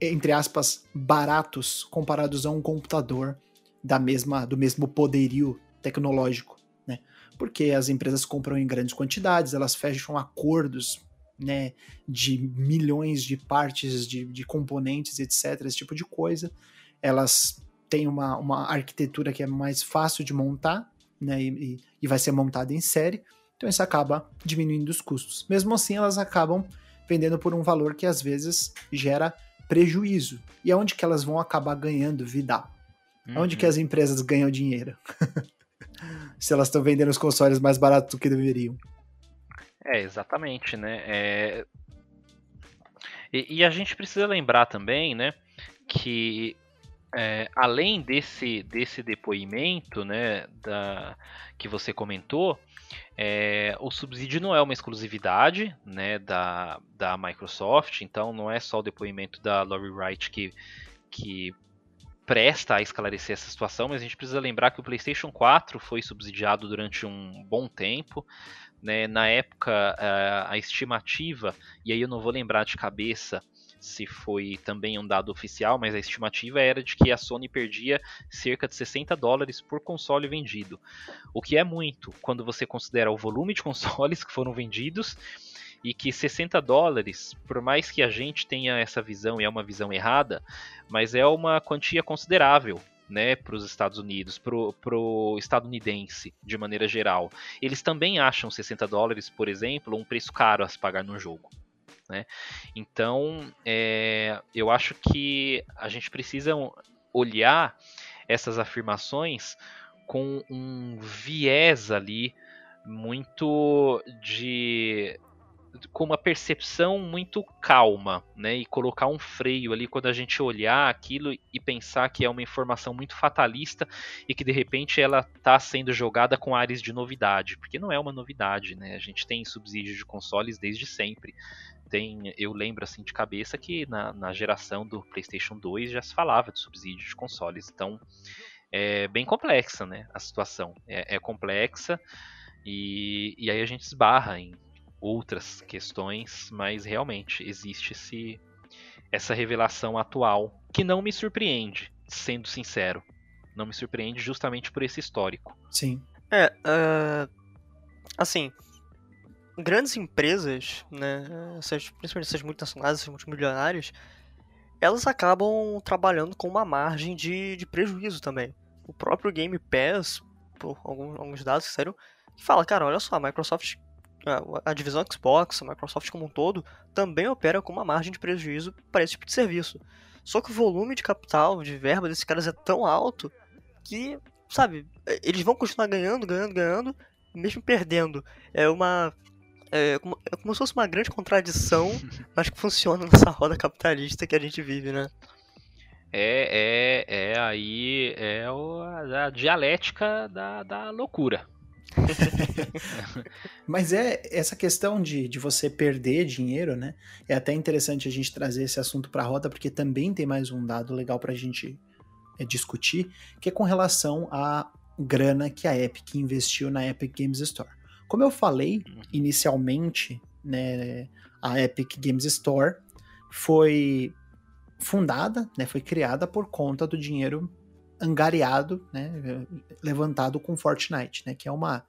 entre aspas, baratos comparados a um computador da mesma, do mesmo poderio tecnológico, né? Porque as empresas compram em grandes quantidades, elas fecham acordos, né, de milhões de partes, de, de componentes, etc, esse tipo de coisa. Elas têm uma, uma arquitetura que é mais fácil de montar, né, e, e vai ser montada em série, então isso acaba diminuindo os custos. Mesmo assim, elas acabam vendendo por um valor que às vezes gera prejuízo. E aonde que elas vão acabar ganhando vida? Uhum. Onde que as empresas ganham dinheiro? Se elas estão vendendo os consoles mais baratos do que deveriam. É, exatamente, né? É... E, e, a gente precisa lembrar também, né, que é, além desse, desse depoimento, né, da, que você comentou, é, o subsídio não é uma exclusividade né, da, da Microsoft, então não é só o depoimento da Lori Wright que, que presta a esclarecer essa situação, mas a gente precisa lembrar que o PlayStation 4 foi subsidiado durante um bom tempo. Né? Na época, a estimativa, e aí eu não vou lembrar de cabeça se foi também um dado oficial, mas a estimativa era de que a Sony perdia cerca de 60 dólares por console vendido. O que é muito quando você considera o volume de consoles que foram vendidos e que 60 dólares, por mais que a gente tenha essa visão e é uma visão errada, mas é uma quantia considerável né, para os Estados Unidos, para o estadunidense de maneira geral. Eles também acham 60 dólares, por exemplo, um preço caro a se pagar no jogo. Né? Então, é, eu acho que a gente precisa olhar essas afirmações com um viés ali muito de com uma percepção muito calma, né? E colocar um freio ali quando a gente olhar aquilo e pensar que é uma informação muito fatalista e que de repente ela está sendo jogada com áreas de novidade, porque não é uma novidade, né? A gente tem subsídio de consoles desde sempre. Tem, eu lembro assim de cabeça que na, na geração do PlayStation 2 já se falava de subsídio de consoles, então é bem complexa, né? A situação é, é complexa e, e aí a gente esbarra em outras questões, mas realmente existe esse, essa revelação atual que não me surpreende, sendo sincero. Não me surpreende justamente por esse histórico. Sim. É, uh, assim, grandes empresas, né, essas, principalmente essas multinacionais, essas multimilionárias, elas acabam trabalhando com uma margem de, de prejuízo também. O próprio Game Pass, por alguns, alguns dados que saíram, fala, cara, olha só, a Microsoft a divisão Xbox, a Microsoft como um todo, também opera com uma margem de prejuízo para esse tipo de serviço. Só que o volume de capital, de verba desses caras é tão alto que, sabe, eles vão continuar ganhando, ganhando, ganhando, mesmo perdendo. É uma. É como, é como se fosse uma grande contradição, mas que funciona nessa roda capitalista que a gente vive, né? É, é, é aí é a dialética da, da loucura. Mas é essa questão de, de você perder dinheiro, né? É até interessante a gente trazer esse assunto para a roda, porque também tem mais um dado legal para a gente é, discutir, que é com relação à grana que a Epic investiu na Epic Games Store. Como eu falei uhum. inicialmente, né, a Epic Games Store foi fundada, né, foi criada por conta do dinheiro angariado, né, levantado com Fortnite, né, que é uma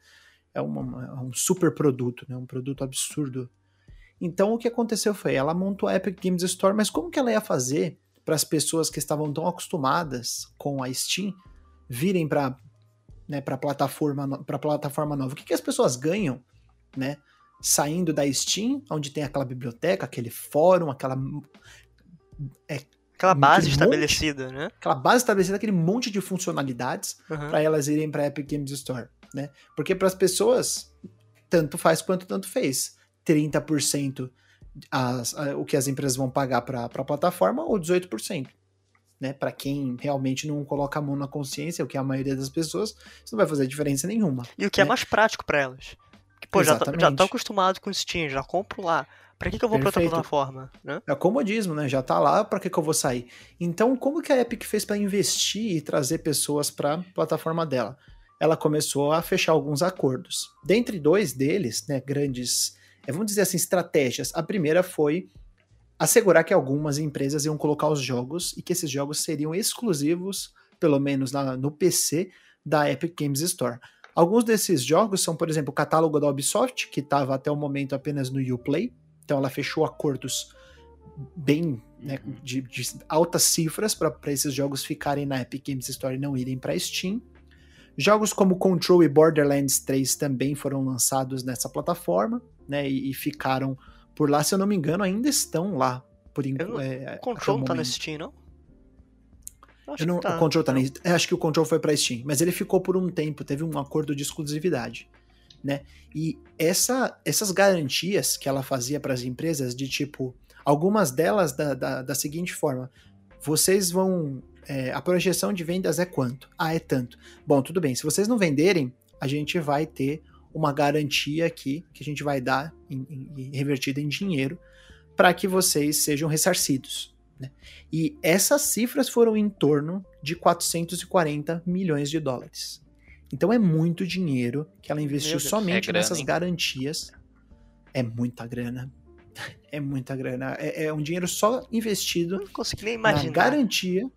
é uma, é um super produto, né, um produto absurdo. Então o que aconteceu foi, ela montou a Epic Games Store, mas como que ela ia fazer para as pessoas que estavam tão acostumadas com a Steam virem para né, para plataforma para plataforma nova? O que, que as pessoas ganham, né, saindo da Steam, onde tem aquela biblioteca, aquele fórum, aquela é, Aquela base estabelecida, monte, né? Aquela base estabelecida, aquele monte de funcionalidades uhum. para elas irem para Epic Games Store, né? Porque para as pessoas, tanto faz quanto tanto fez. 30% as, a, o que as empresas vão pagar para a plataforma ou 18%. Né, para quem realmente não coloca a mão na consciência, o que é a maioria das pessoas, isso não vai fazer diferença nenhuma. E o que é né? é mais prático para elas. Porque, pô, já estão tá, acostumados com o Steam, já compro lá. Pra que, que eu vou Perfeito. pra outra plataforma? Né? É comodismo, né? Já tá lá, pra que, que eu vou sair? Então, como que a Epic fez para investir e trazer pessoas pra plataforma dela? Ela começou a fechar alguns acordos. Dentre dois deles, né, grandes, é, vamos dizer assim, estratégias. A primeira foi assegurar que algumas empresas iam colocar os jogos e que esses jogos seriam exclusivos, pelo menos na, no PC, da Epic Games Store. Alguns desses jogos são, por exemplo, o catálogo da Ubisoft, que estava até o momento apenas no Uplay, então ela fechou acordos bem né, de, de, altas cifras para esses jogos ficarem na Epic Games Store e não irem para Steam. Jogos como Control e Borderlands 3 também foram lançados nessa plataforma, né, e, e ficaram por lá, se eu não me engano, ainda estão lá. Por enquanto. É, Control não tá na Steam, não? Eu não, tá. O Control tá na, acho que o Control foi para Steam, mas ele ficou por um tempo, teve um acordo de exclusividade né? E essa, essas garantias que ela fazia para as empresas, de tipo, algumas delas da, da, da seguinte forma: vocês vão. É, a projeção de vendas é quanto? Ah, é tanto. Bom, tudo bem. Se vocês não venderem, a gente vai ter uma garantia aqui que a gente vai dar em, em, revertida em dinheiro para que vocês sejam ressarcidos. Né? E essas cifras foram em torno de 440 milhões de dólares. Então é muito dinheiro que ela investiu somente é grana, nessas hein? garantias. É muita grana. É muita grana. É, é um dinheiro só investido na garantia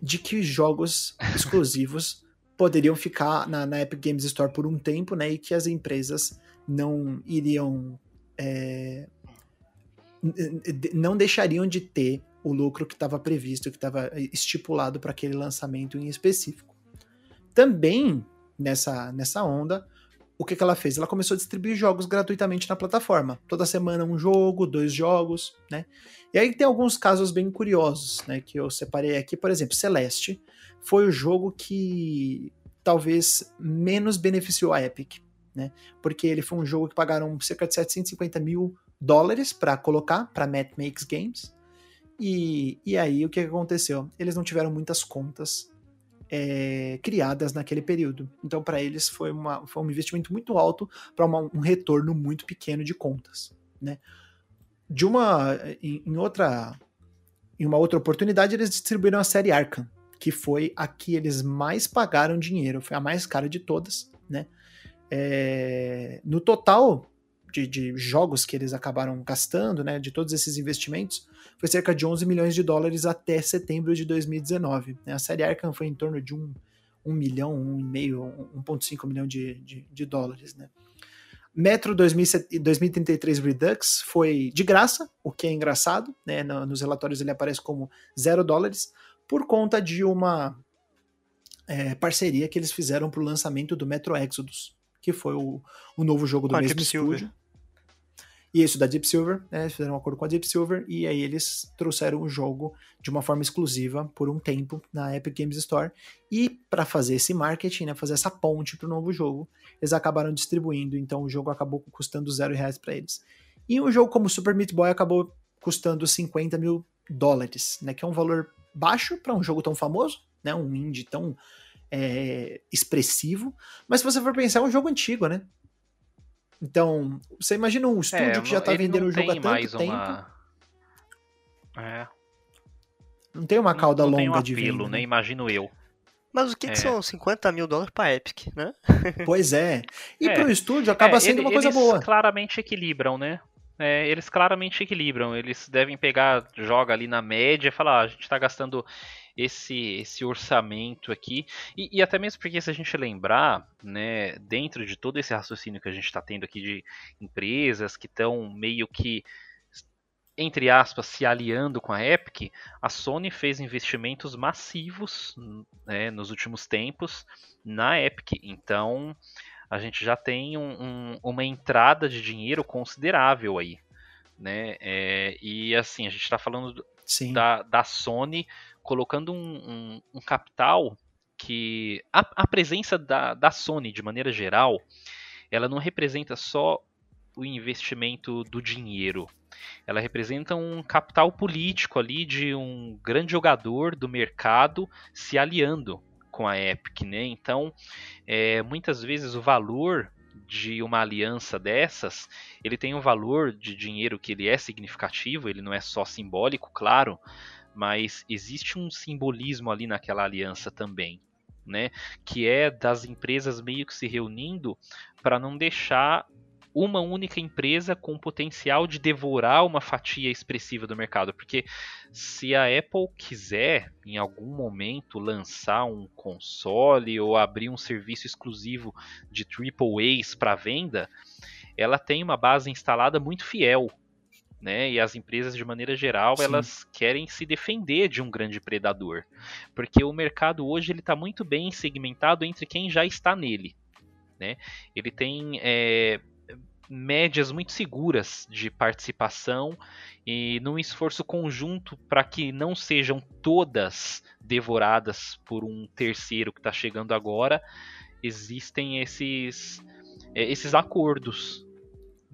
de que jogos exclusivos poderiam ficar na, na, Epic Games Store por um tempo, né? E que as empresas não iriam. É, não deixariam de ter o lucro que estava previsto, que estava estipulado para aquele lançamento em específico. Também nessa, nessa onda, o que, que ela fez? Ela começou a distribuir jogos gratuitamente na plataforma. Toda semana um jogo, dois jogos, né? E aí tem alguns casos bem curiosos, né? Que eu separei aqui. Por exemplo, Celeste foi o jogo que talvez menos beneficiou a Epic, né? Porque ele foi um jogo que pagaram cerca de 750 mil dólares para colocar para Matt Makes Games. E, e aí o que aconteceu? Eles não tiveram muitas contas é, criadas naquele período. Então, para eles, foi, uma, foi um investimento muito alto para um retorno muito pequeno de contas. Né? De uma. Em, em, outra. Em uma outra oportunidade, eles distribuíram a série Arkham, que foi a que eles mais pagaram dinheiro, foi a mais cara de todas. Né? É, no total, de, de, jogos que eles acabaram gastando, né, de todos esses investimentos, foi cerca de 11 milhões de dólares até setembro de 2019. Né? A série Arkham foi em torno de um, um milhão, um e meio, 1,5 milhão de, de, de, dólares. Né? Metro 2033 Redux foi de graça, o que é engraçado, né? nos relatórios ele aparece como zero dólares, por conta de uma é, parceria que eles fizeram para o lançamento do Metro Exodus, que foi o, o novo jogo do mesmo estúdio. E isso da Deep Silver, né? Fizeram um acordo com a Deep Silver e aí eles trouxeram o jogo de uma forma exclusiva por um tempo na Epic Games Store. E para fazer esse marketing, né, fazer essa ponte para o novo jogo, eles acabaram distribuindo. Então o jogo acabou custando zero reais para eles. E um jogo como Super Meat Boy acabou custando 50 mil dólares, né? Que é um valor baixo para um jogo tão famoso, né? Um indie tão é, expressivo. Mas se você for pensar, é um jogo antigo, né? Então, você imagina um estúdio é, que já tá vendendo o jogo há tanto tempo. Uma... É. Não tem uma cauda não, não longa um apelo, de venda. Né? né? Imagino eu. Mas o que, é. que, são 50 mil dólares pra Epic, né? Pois é. E é. pro estúdio acaba é, sendo ele, uma coisa boa. Eles claramente equilibram, né? É, eles claramente equilibram. Eles devem pegar, joga ali na média e falar: ah, a gente tá gastando esse, esse orçamento aqui. E, e, até mesmo porque, se a gente lembrar, né, dentro de todo esse raciocínio que a gente está tendo aqui de empresas que estão meio que, entre aspas, se aliando com a Epic, a Sony fez investimentos massivos né, nos últimos tempos na Epic. Então, a gente já tem um, um, uma entrada de dinheiro considerável aí. Né? É, e assim, a gente está falando da, da Sony colocando um, um, um capital que a, a presença da, da Sony, de maneira geral, ela não representa só o investimento do dinheiro. Ela representa um capital político ali de um grande jogador do mercado se aliando com a Epic, né? Então, é, muitas vezes o valor de uma aliança dessas, ele tem um valor de dinheiro que ele é significativo, ele não é só simbólico, claro, mas existe um simbolismo ali naquela aliança também, né? Que é das empresas meio que se reunindo para não deixar uma única empresa com potencial de devorar uma fatia expressiva do mercado, porque se a Apple quiser em algum momento lançar um console ou abrir um serviço exclusivo de AAAs para venda, ela tem uma base instalada muito fiel né? E as empresas, de maneira geral, Sim. elas querem se defender de um grande predador, porque o mercado hoje ele está muito bem segmentado entre quem já está nele, né? Ele tem é, médias muito seguras de participação e num esforço conjunto para que não sejam todas devoradas por um terceiro que está chegando agora, existem esses é, esses acordos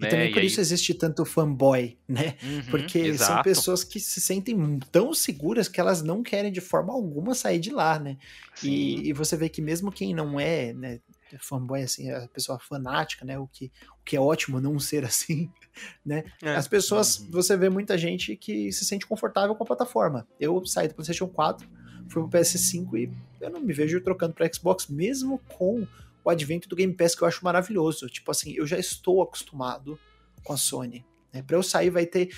e também né, por e isso aí... existe tanto fanboy, né? Uhum, Porque exato. são pessoas que se sentem tão seguras que elas não querem de forma alguma sair de lá, né? E, e, você vê que mesmo quem não é, né, fanboy, assim, a pessoa fanática, né? O que, o que é ótimo não ser assim, né? É. As pessoas, uhum. você vê muita gente que se sente confortável com a plataforma. Eu saí do PlayStation 4, fui pro PS5 e eu não me vejo trocando para Xbox, mesmo com o advento do Game Pass que eu acho maravilhoso. Tipo assim, eu já estou acostumado com a Sony. Né? Para eu sair vai ter,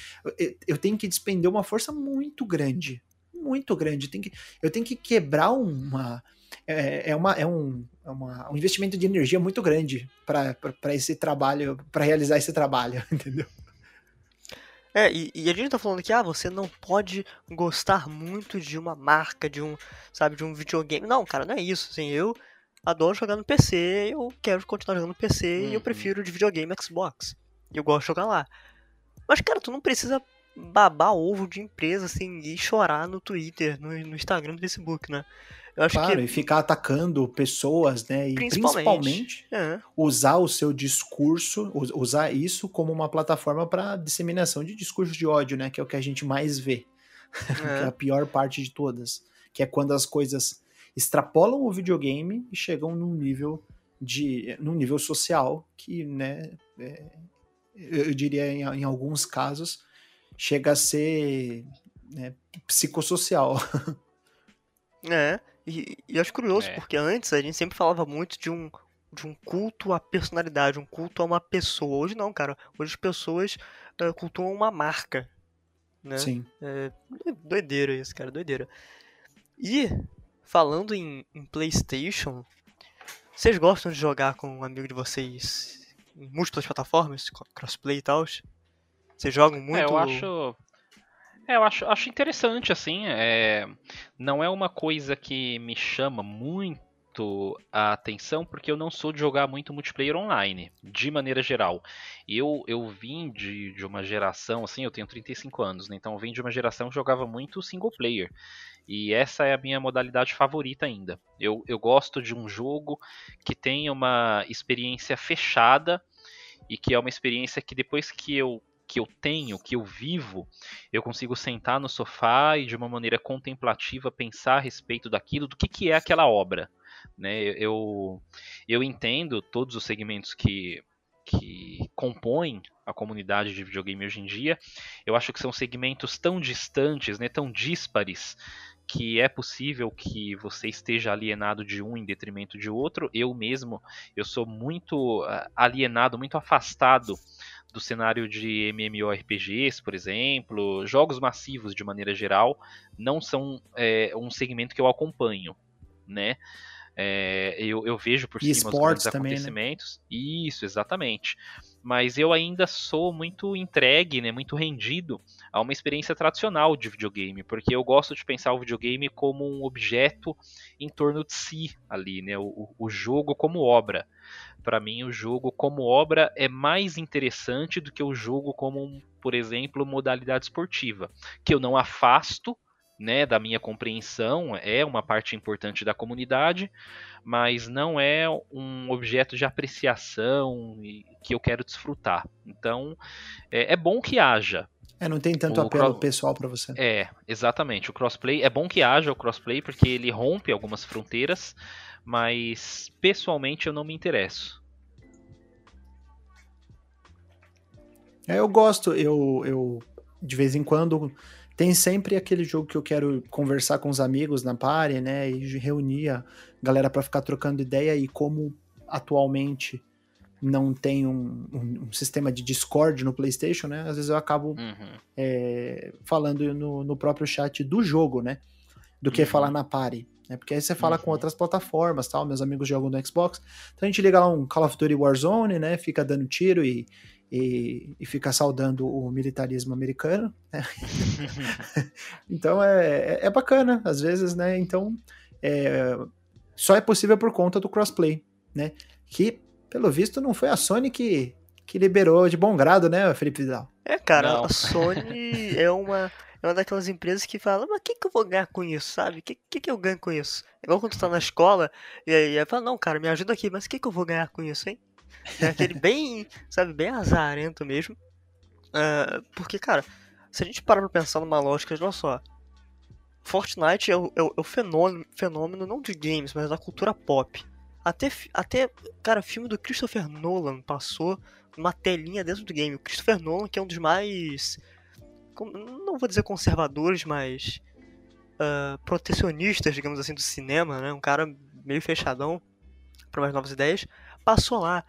eu tenho que despender uma força muito grande, muito grande. Eu tenho que, eu tenho que quebrar uma é, é, uma, é, um, é uma, um investimento de energia muito grande para esse trabalho, para realizar esse trabalho, entendeu? É, e, e, a gente tá falando que ah, você não pode gostar muito de uma marca, de um, sabe, de um videogame. Não, cara, não é isso. Assim, eu adoro jogar no PC, eu quero continuar jogando no PC uhum. e eu uhum. prefiro de videogame Xbox. Eu gosto de jogar lá. Mas, cara, tu não precisa babar ovo de empresa, assim, e chorar no Twitter, no, no Instagram, no Facebook, né? Eu acho claro, que... e ficar atacando pessoas, né? E principalmente, principalmente é. usar o seu discurso, usar isso como uma plataforma para disseminação de discurso de ódio, né? Que é o que a gente mais vê. É. que é a pior parte de todas. Que é quando as coisas extrapolam o videogame e chegam num nível de num nível social que, né, é, eu diria em, em, alguns casos chega a ser né, psicossocial. É, e, e acho curioso, é. porque antes a gente sempre falava muito de um, de um culto à personalidade, um culto a uma pessoa. Hoje não, cara. Hoje as pessoas uh, cultuam uma marca. Né? Sim. É, doideira isso, cara, doideira. E, falando em, em PlayStation, vocês gostam de jogar com um amigo de vocês em múltiplas plataformas, crossplay e tal? Vocês jogam muito? É, eu acho. É, eu acho, acho interessante, assim. É, não é uma coisa que me chama muito a atenção, porque eu não sou de jogar muito multiplayer online, de maneira geral. Eu, eu vim de, de uma geração, assim, eu tenho 35 anos, né, então eu vim de uma geração que jogava muito single player. E essa é a minha modalidade favorita ainda. Eu, eu gosto de um jogo que tenha uma experiência fechada e que é uma experiência que depois que eu que eu tenho, que eu vivo, eu consigo sentar no sofá e de uma maneira contemplativa pensar a respeito daquilo, do que, que é aquela obra. Né? Eu, eu entendo todos os segmentos que, que compõem a comunidade de videogame hoje em dia. Eu acho que são segmentos tão distantes, né, tão díspares, que é possível que você esteja alienado de um em detrimento de outro. Eu mesmo, eu sou muito ah, alienado, muito afastado do cenário de MMORPGs, por exemplo, jogos massivos de maneira geral, não são é, um segmento que eu acompanho, né? É, eu, eu, vejo por e cima os acontecimentos. Também, né? Isso, exatamente. Mas eu ainda sou muito entregue, né, muito rendido a uma experiência tradicional de videogame, porque eu gosto de pensar o videogame como um objeto em torno de si ali, né, o, o jogo como obra para mim o jogo como obra é mais interessante do que o jogo como, por exemplo, modalidade esportiva, que eu não afasto né, da minha compreensão, é uma parte importante da comunidade, mas não é um objeto de apreciação que eu quero desfrutar. Então, é, é bom que haja. É, não tem tanto o apelo cross... pessoal para você. É, exatamente. O crossplay é bom que haja o crossplay porque ele rompe algumas fronteiras, mas pessoalmente eu não me interesso. É, eu gosto, eu, eu de vez em quando tem sempre aquele jogo que eu quero conversar com os amigos na party, né, e reunir a galera para ficar trocando ideia e como atualmente não tem um, um, um, sistema de Discord no PlayStation, né? Às vezes eu acabo uhum. é, falando no, no, próprio chat do jogo, né? Do que uhum. falar na party. Né? Porque aí você fala uhum. com outras plataformas, tal. Meus amigos jogam no Xbox. Então a gente liga lá um Call of Duty Warzone, né? Fica dando tiro e, e, e fica saudando o militarismo americano. Né? então é, é, é bacana, às vezes, né? Então é, só é possível por conta do crossplay, né? Que, pelo visto, não foi a Sony que, que liberou de bom grado, né, Felipe Vidal? É, cara, não. a Sony é uma é uma daquelas empresas que fala, mas o que, que eu vou ganhar com isso, sabe? O que, que, que eu ganho com isso? É igual quando tu tá na escola e aí, aí fala, não, cara, me ajuda aqui, mas o que, que eu vou ganhar com isso, hein? É aquele bem, sabe, bem azarento mesmo. Uh, porque, cara, se a gente parar pra pensar numa lógica, olha só. Fortnite é o, é o, é o fenômeno, fenômeno não de games, mas da cultura pop. Até, até, cara, filme do Christopher Nolan passou uma telinha dentro do game. O Christopher Nolan, que é um dos mais não vou dizer conservadores, mas uh, protecionistas, digamos assim, do cinema, né? Um cara meio fechadão para mais novas ideias, passou lá.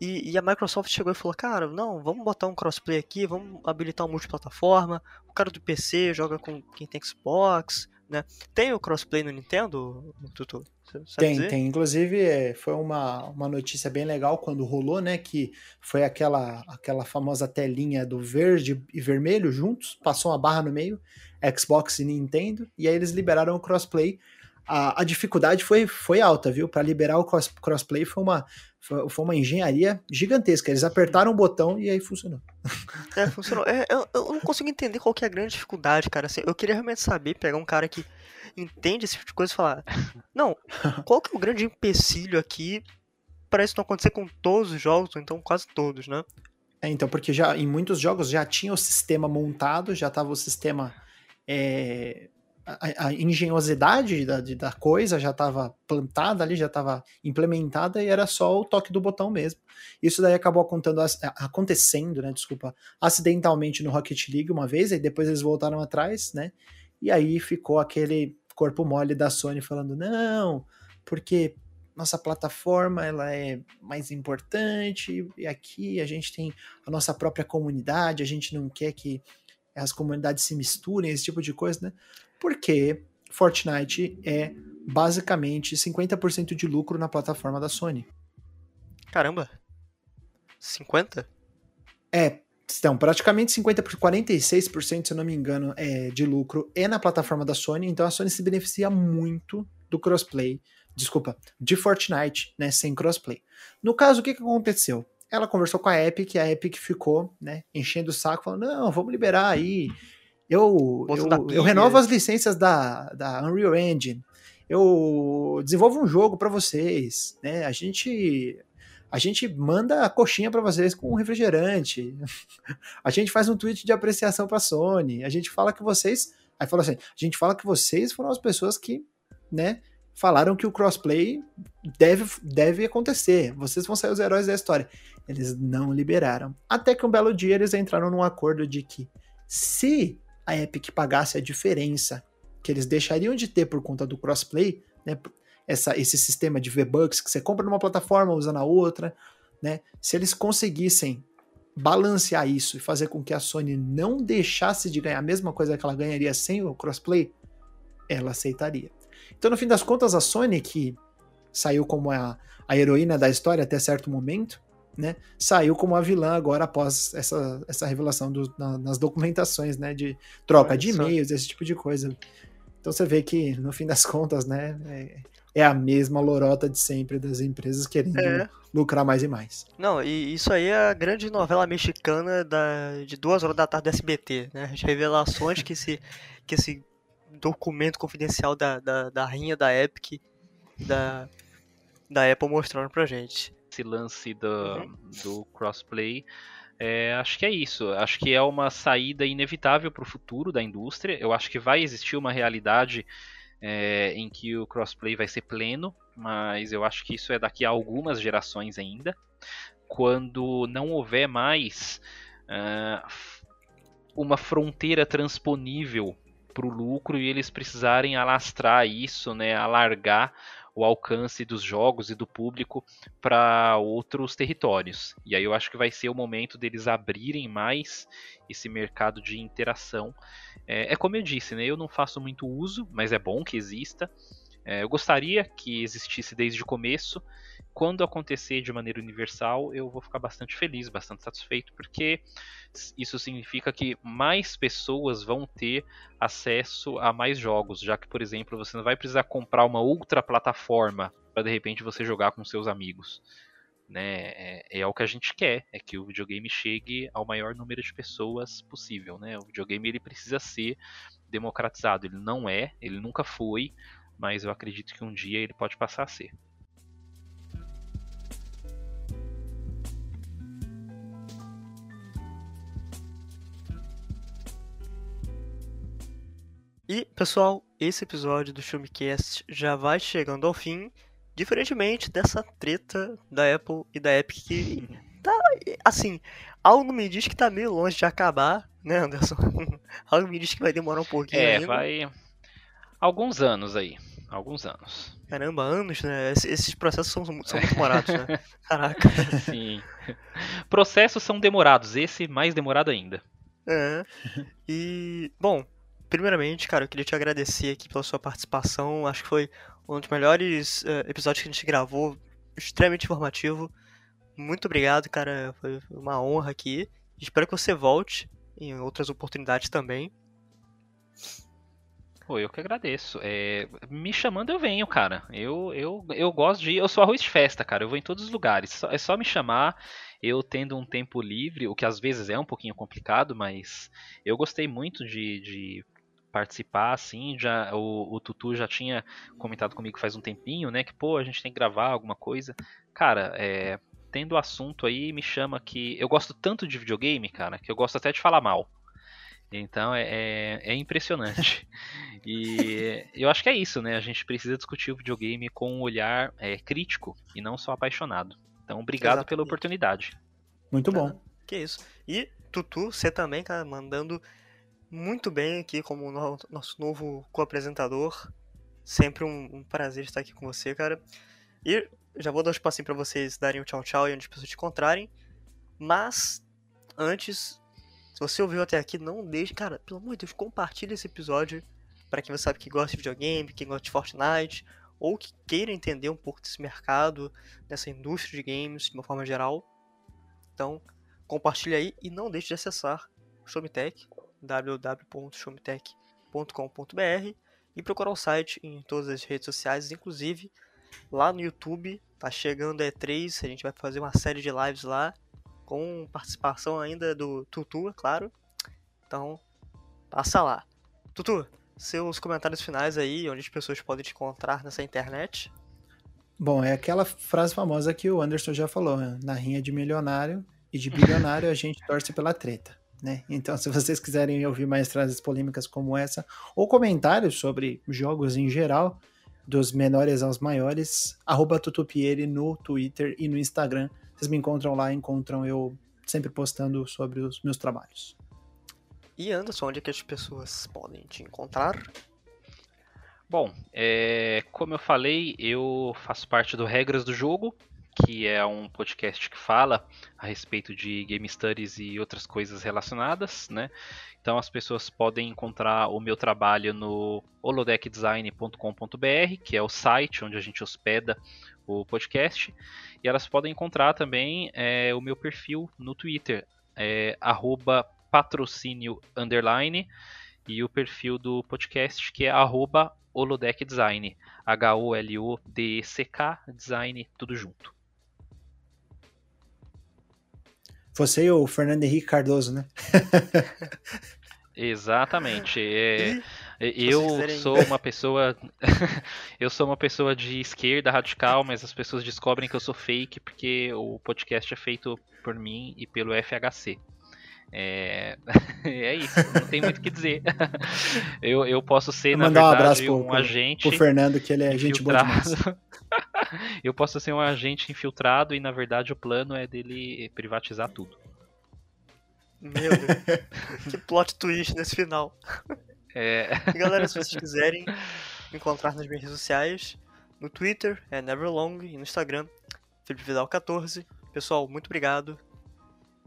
E, e, a Microsoft chegou e falou, cara, não, vamos botar um crossplay aqui, vamos habilitar um multiplataforma. O cara do PC joga com quem tem Xbox, né? Tem o crossplay no Nintendo, Tutu? Tem, dizer? tem. Inclusive, é, foi uma, uma notícia bem legal quando rolou, né? Que foi aquela, aquela famosa telinha do verde e vermelho juntos, passou uma barra no meio, Xbox e Nintendo, e aí eles liberaram o crossplay a, a dificuldade foi, foi alta, viu? Para liberar o cross, crossplay foi uma, foi, uma engenharia gigantesca. Eles apertaram o botão e aí funcionou. É, funcionou. É, eu, eu, não consigo entender qual que é a grande dificuldade, cara. Assim, eu queria realmente saber, pegar um cara que entende esse tipo de coisa e falar: Não, qual que é o grande empecilho aqui para isso não acontecer com todos os jogos, ou então quase todos, né? É, então, porque já em muitos jogos já tinha o sistema montado, já estava o sistema é, a, a engenhosidade da, da coisa já estava plantada ali, já estava implementada e era só o toque do botão mesmo. Isso daí acabou acontecendo, né? Desculpa, acidentalmente no Rocket League uma vez, e depois eles voltaram atrás, né? E aí ficou aquele corpo mole da Sony falando: não, porque nossa plataforma ela é mais importante e aqui a gente tem a nossa própria comunidade, a gente não quer que as comunidades se misturem, esse tipo de coisa, né? Porque Fortnite é basicamente 50% de lucro na plataforma da Sony. Caramba! 50? É, então, praticamente 50%, 46%, se eu não me engano, é, de lucro é na plataforma da Sony, então a Sony se beneficia muito do crossplay, desculpa, de Fortnite, né, sem crossplay. No caso, o que, que aconteceu? Ela conversou com a Epic, a Epic ficou, né, enchendo o saco, falando, não, vamos liberar aí eu, eu, eu, renovo as licenças da, da Unreal Engine. Eu desenvolvo um jogo para vocês, né? A gente a gente manda a coxinha para vocês com um refrigerante. a gente faz um tweet de apreciação para Sony. A gente fala que vocês, aí fala assim, a gente fala que vocês foram as pessoas que, né, falaram que o crossplay deve, deve acontecer. Vocês vão sair os heróis da história. Eles não liberaram. Até que um belo dia eles entraram num acordo de que se a Epic pagasse a diferença que eles deixariam de ter por conta do crossplay, né? Essa, esse sistema de V-Bucks que você compra numa plataforma, usa na outra, né? Se eles conseguissem balancear isso e fazer com que a Sony não deixasse de ganhar a mesma coisa que ela ganharia sem o crossplay, ela aceitaria. Então, no fim das contas, a Sony, que saiu como a, a heroína da história até certo momento, né, saiu como a vilã agora após essa, essa revelação do, na, nas documentações, né, de troca de e-mails, esse tipo de coisa. Então você vê que, no fim das contas, né, é, é a mesma lorota de sempre das empresas querendo é. lucrar mais e mais. Não, e isso aí é a grande novela mexicana da, de duas horas da tarde do SBT, né, as revelações que esse, que esse documento confidencial da, da, da rainha da Epic, da, da Apple mostrando pra gente esse lance do, uhum. do crossplay. É, acho que é isso. Acho que é uma saída inevitável para o futuro da indústria. Eu acho que vai existir uma realidade é, em que o crossplay vai ser pleno, mas eu acho que isso é daqui a algumas gerações ainda. Quando não houver mais uh, uma fronteira transponível para o lucro e eles precisarem alastrar isso, né, alargar o alcance dos jogos e do público para outros territórios. E aí eu acho que vai ser o momento deles abrirem mais esse mercado de interação. É, é como eu disse, né? Eu não faço muito uso, mas é bom que exista. É, eu gostaria que existisse desde o começo. Quando acontecer de maneira universal, eu vou ficar bastante feliz, bastante satisfeito, porque isso significa que mais pessoas vão ter acesso a mais jogos, já que, por exemplo, você não vai precisar comprar uma outra plataforma para de repente você jogar com seus amigos. Né? É, é, o que a gente quer, é que o videogame chegue ao maior número de pessoas possível. Né? O videogame ele precisa ser democratizado. Ele não é, ele nunca foi, mas eu acredito que um dia ele pode passar a ser. E, pessoal, esse episódio do Filmcast já vai chegando ao fim, diferentemente dessa treta da Apple e da Epic que tá, assim, algo me diz que tá meio longe de acabar, né, Anderson? algo me diz que vai demorar um pouquinho É, ainda. vai alguns anos aí, alguns anos. Caramba, anos, né? Esses processos são, são muito demorados, né? Caraca. Sim. Processos são demorados, esse mais demorado ainda. É. E, bom, primeiramente, cara, eu queria te agradecer aqui pela sua participação. Acho que foi um dos melhores uh, episódios que a gente gravou, extremamente informativo. Muito obrigado, cara. Foi uma honra aqui. Espero que você volte em outras oportunidades também. Pô, eu que agradeço. É, me chamando eu venho, cara. Eu, eu, eu gosto de. Eu sou arroz de festa, cara. Eu vou em todos os lugares. É só me chamar. Eu tendo um tempo livre, o que às vezes é um pouquinho complicado, mas eu gostei muito de, de participar, assim, já o, o, Tutu já tinha comentado comigo faz um tempinho, né, que pô, a gente tem que gravar alguma coisa. Cara, é, tendo assunto aí, me chama que eu gosto tanto de videogame, cara, que eu gosto até de falar mal. Então é, é, é impressionante. e eu acho que é isso, né? A gente precisa discutir o videogame com um olhar é, crítico e não só apaixonado. Então, obrigado Exatamente. pela oportunidade. Muito bom. que isso. E Tutu, você também, cara, mandando muito bem aqui como no, nosso novo co-apresentador. Sempre um, um, prazer estar aqui com você, cara. E já vou dar um espacinho para vocês darem o um tchau tchau e onde as pessoas te encontrarem. Mas, antes, se você ouviu até aqui, não deixe. Cara, pelo amor de Deus, compartilhe esse episódio para quem você sabe que gosta de videogame, quem gosta de Fortnite, ou que queira entender um pouco desse mercado, dessa indústria de games de uma forma geral. Então, compartilhe aí e não deixe de acessar o Showmetech, www.showmetech.com.br e procurar o site em todas as redes sociais, inclusive lá no YouTube. Tá chegando a E3, a gente vai fazer uma série de lives lá com participação ainda do Tutu, é claro. Então, passa lá. Tutu, seus comentários finais aí, onde as pessoas podem te encontrar nessa internet. Bom, é aquela frase famosa que o Anderson já falou, né? na rinha de milionário e de bilionário a gente torce pela treta. Né? Então, se vocês quiserem ouvir mais frases polêmicas como essa, ou comentários sobre jogos em geral, dos menores aos maiores, arroba Tutupieri no Twitter e no Instagram. Vocês me encontram lá, encontram eu sempre postando sobre os meus trabalhos. E Anderson, onde é que as pessoas podem te encontrar? Bom, é, como eu falei, eu faço parte do Regras do Jogo, que é um podcast que fala a respeito de game studies e outras coisas relacionadas, né? Então as pessoas podem encontrar o meu trabalho no holodeckdesign.com.br, que é o site onde a gente hospeda o podcast, e elas podem encontrar também é, o meu perfil no Twitter, é, patrocínio underline, e o perfil do podcast que é arroba holodeckdesign, H-O-L-O-D-E-C-K, design, tudo junto. Você e o Fernando Henrique Cardoso, né? Exatamente. É, eu sou uma pessoa. eu sou uma pessoa de esquerda radical, mas as pessoas descobrem que eu sou fake porque o podcast é feito por mim e pelo FHC. É, é isso, não tem muito o que dizer. eu, eu posso ser, na verdade, um, um agente. O Fernando, que ele é gente boa demais. eu posso ser um agente infiltrado e, na verdade, o plano é dele privatizar tudo. Meu Deus. que plot twist nesse final. É. E galera, se vocês quiserem me encontrar nas minhas redes sociais, no Twitter é Neverlong e no Instagram, Felipe Vidal 14. Pessoal, muito obrigado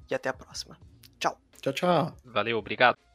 e até a próxima. Tchau. Tchau. Valeu, obrigado.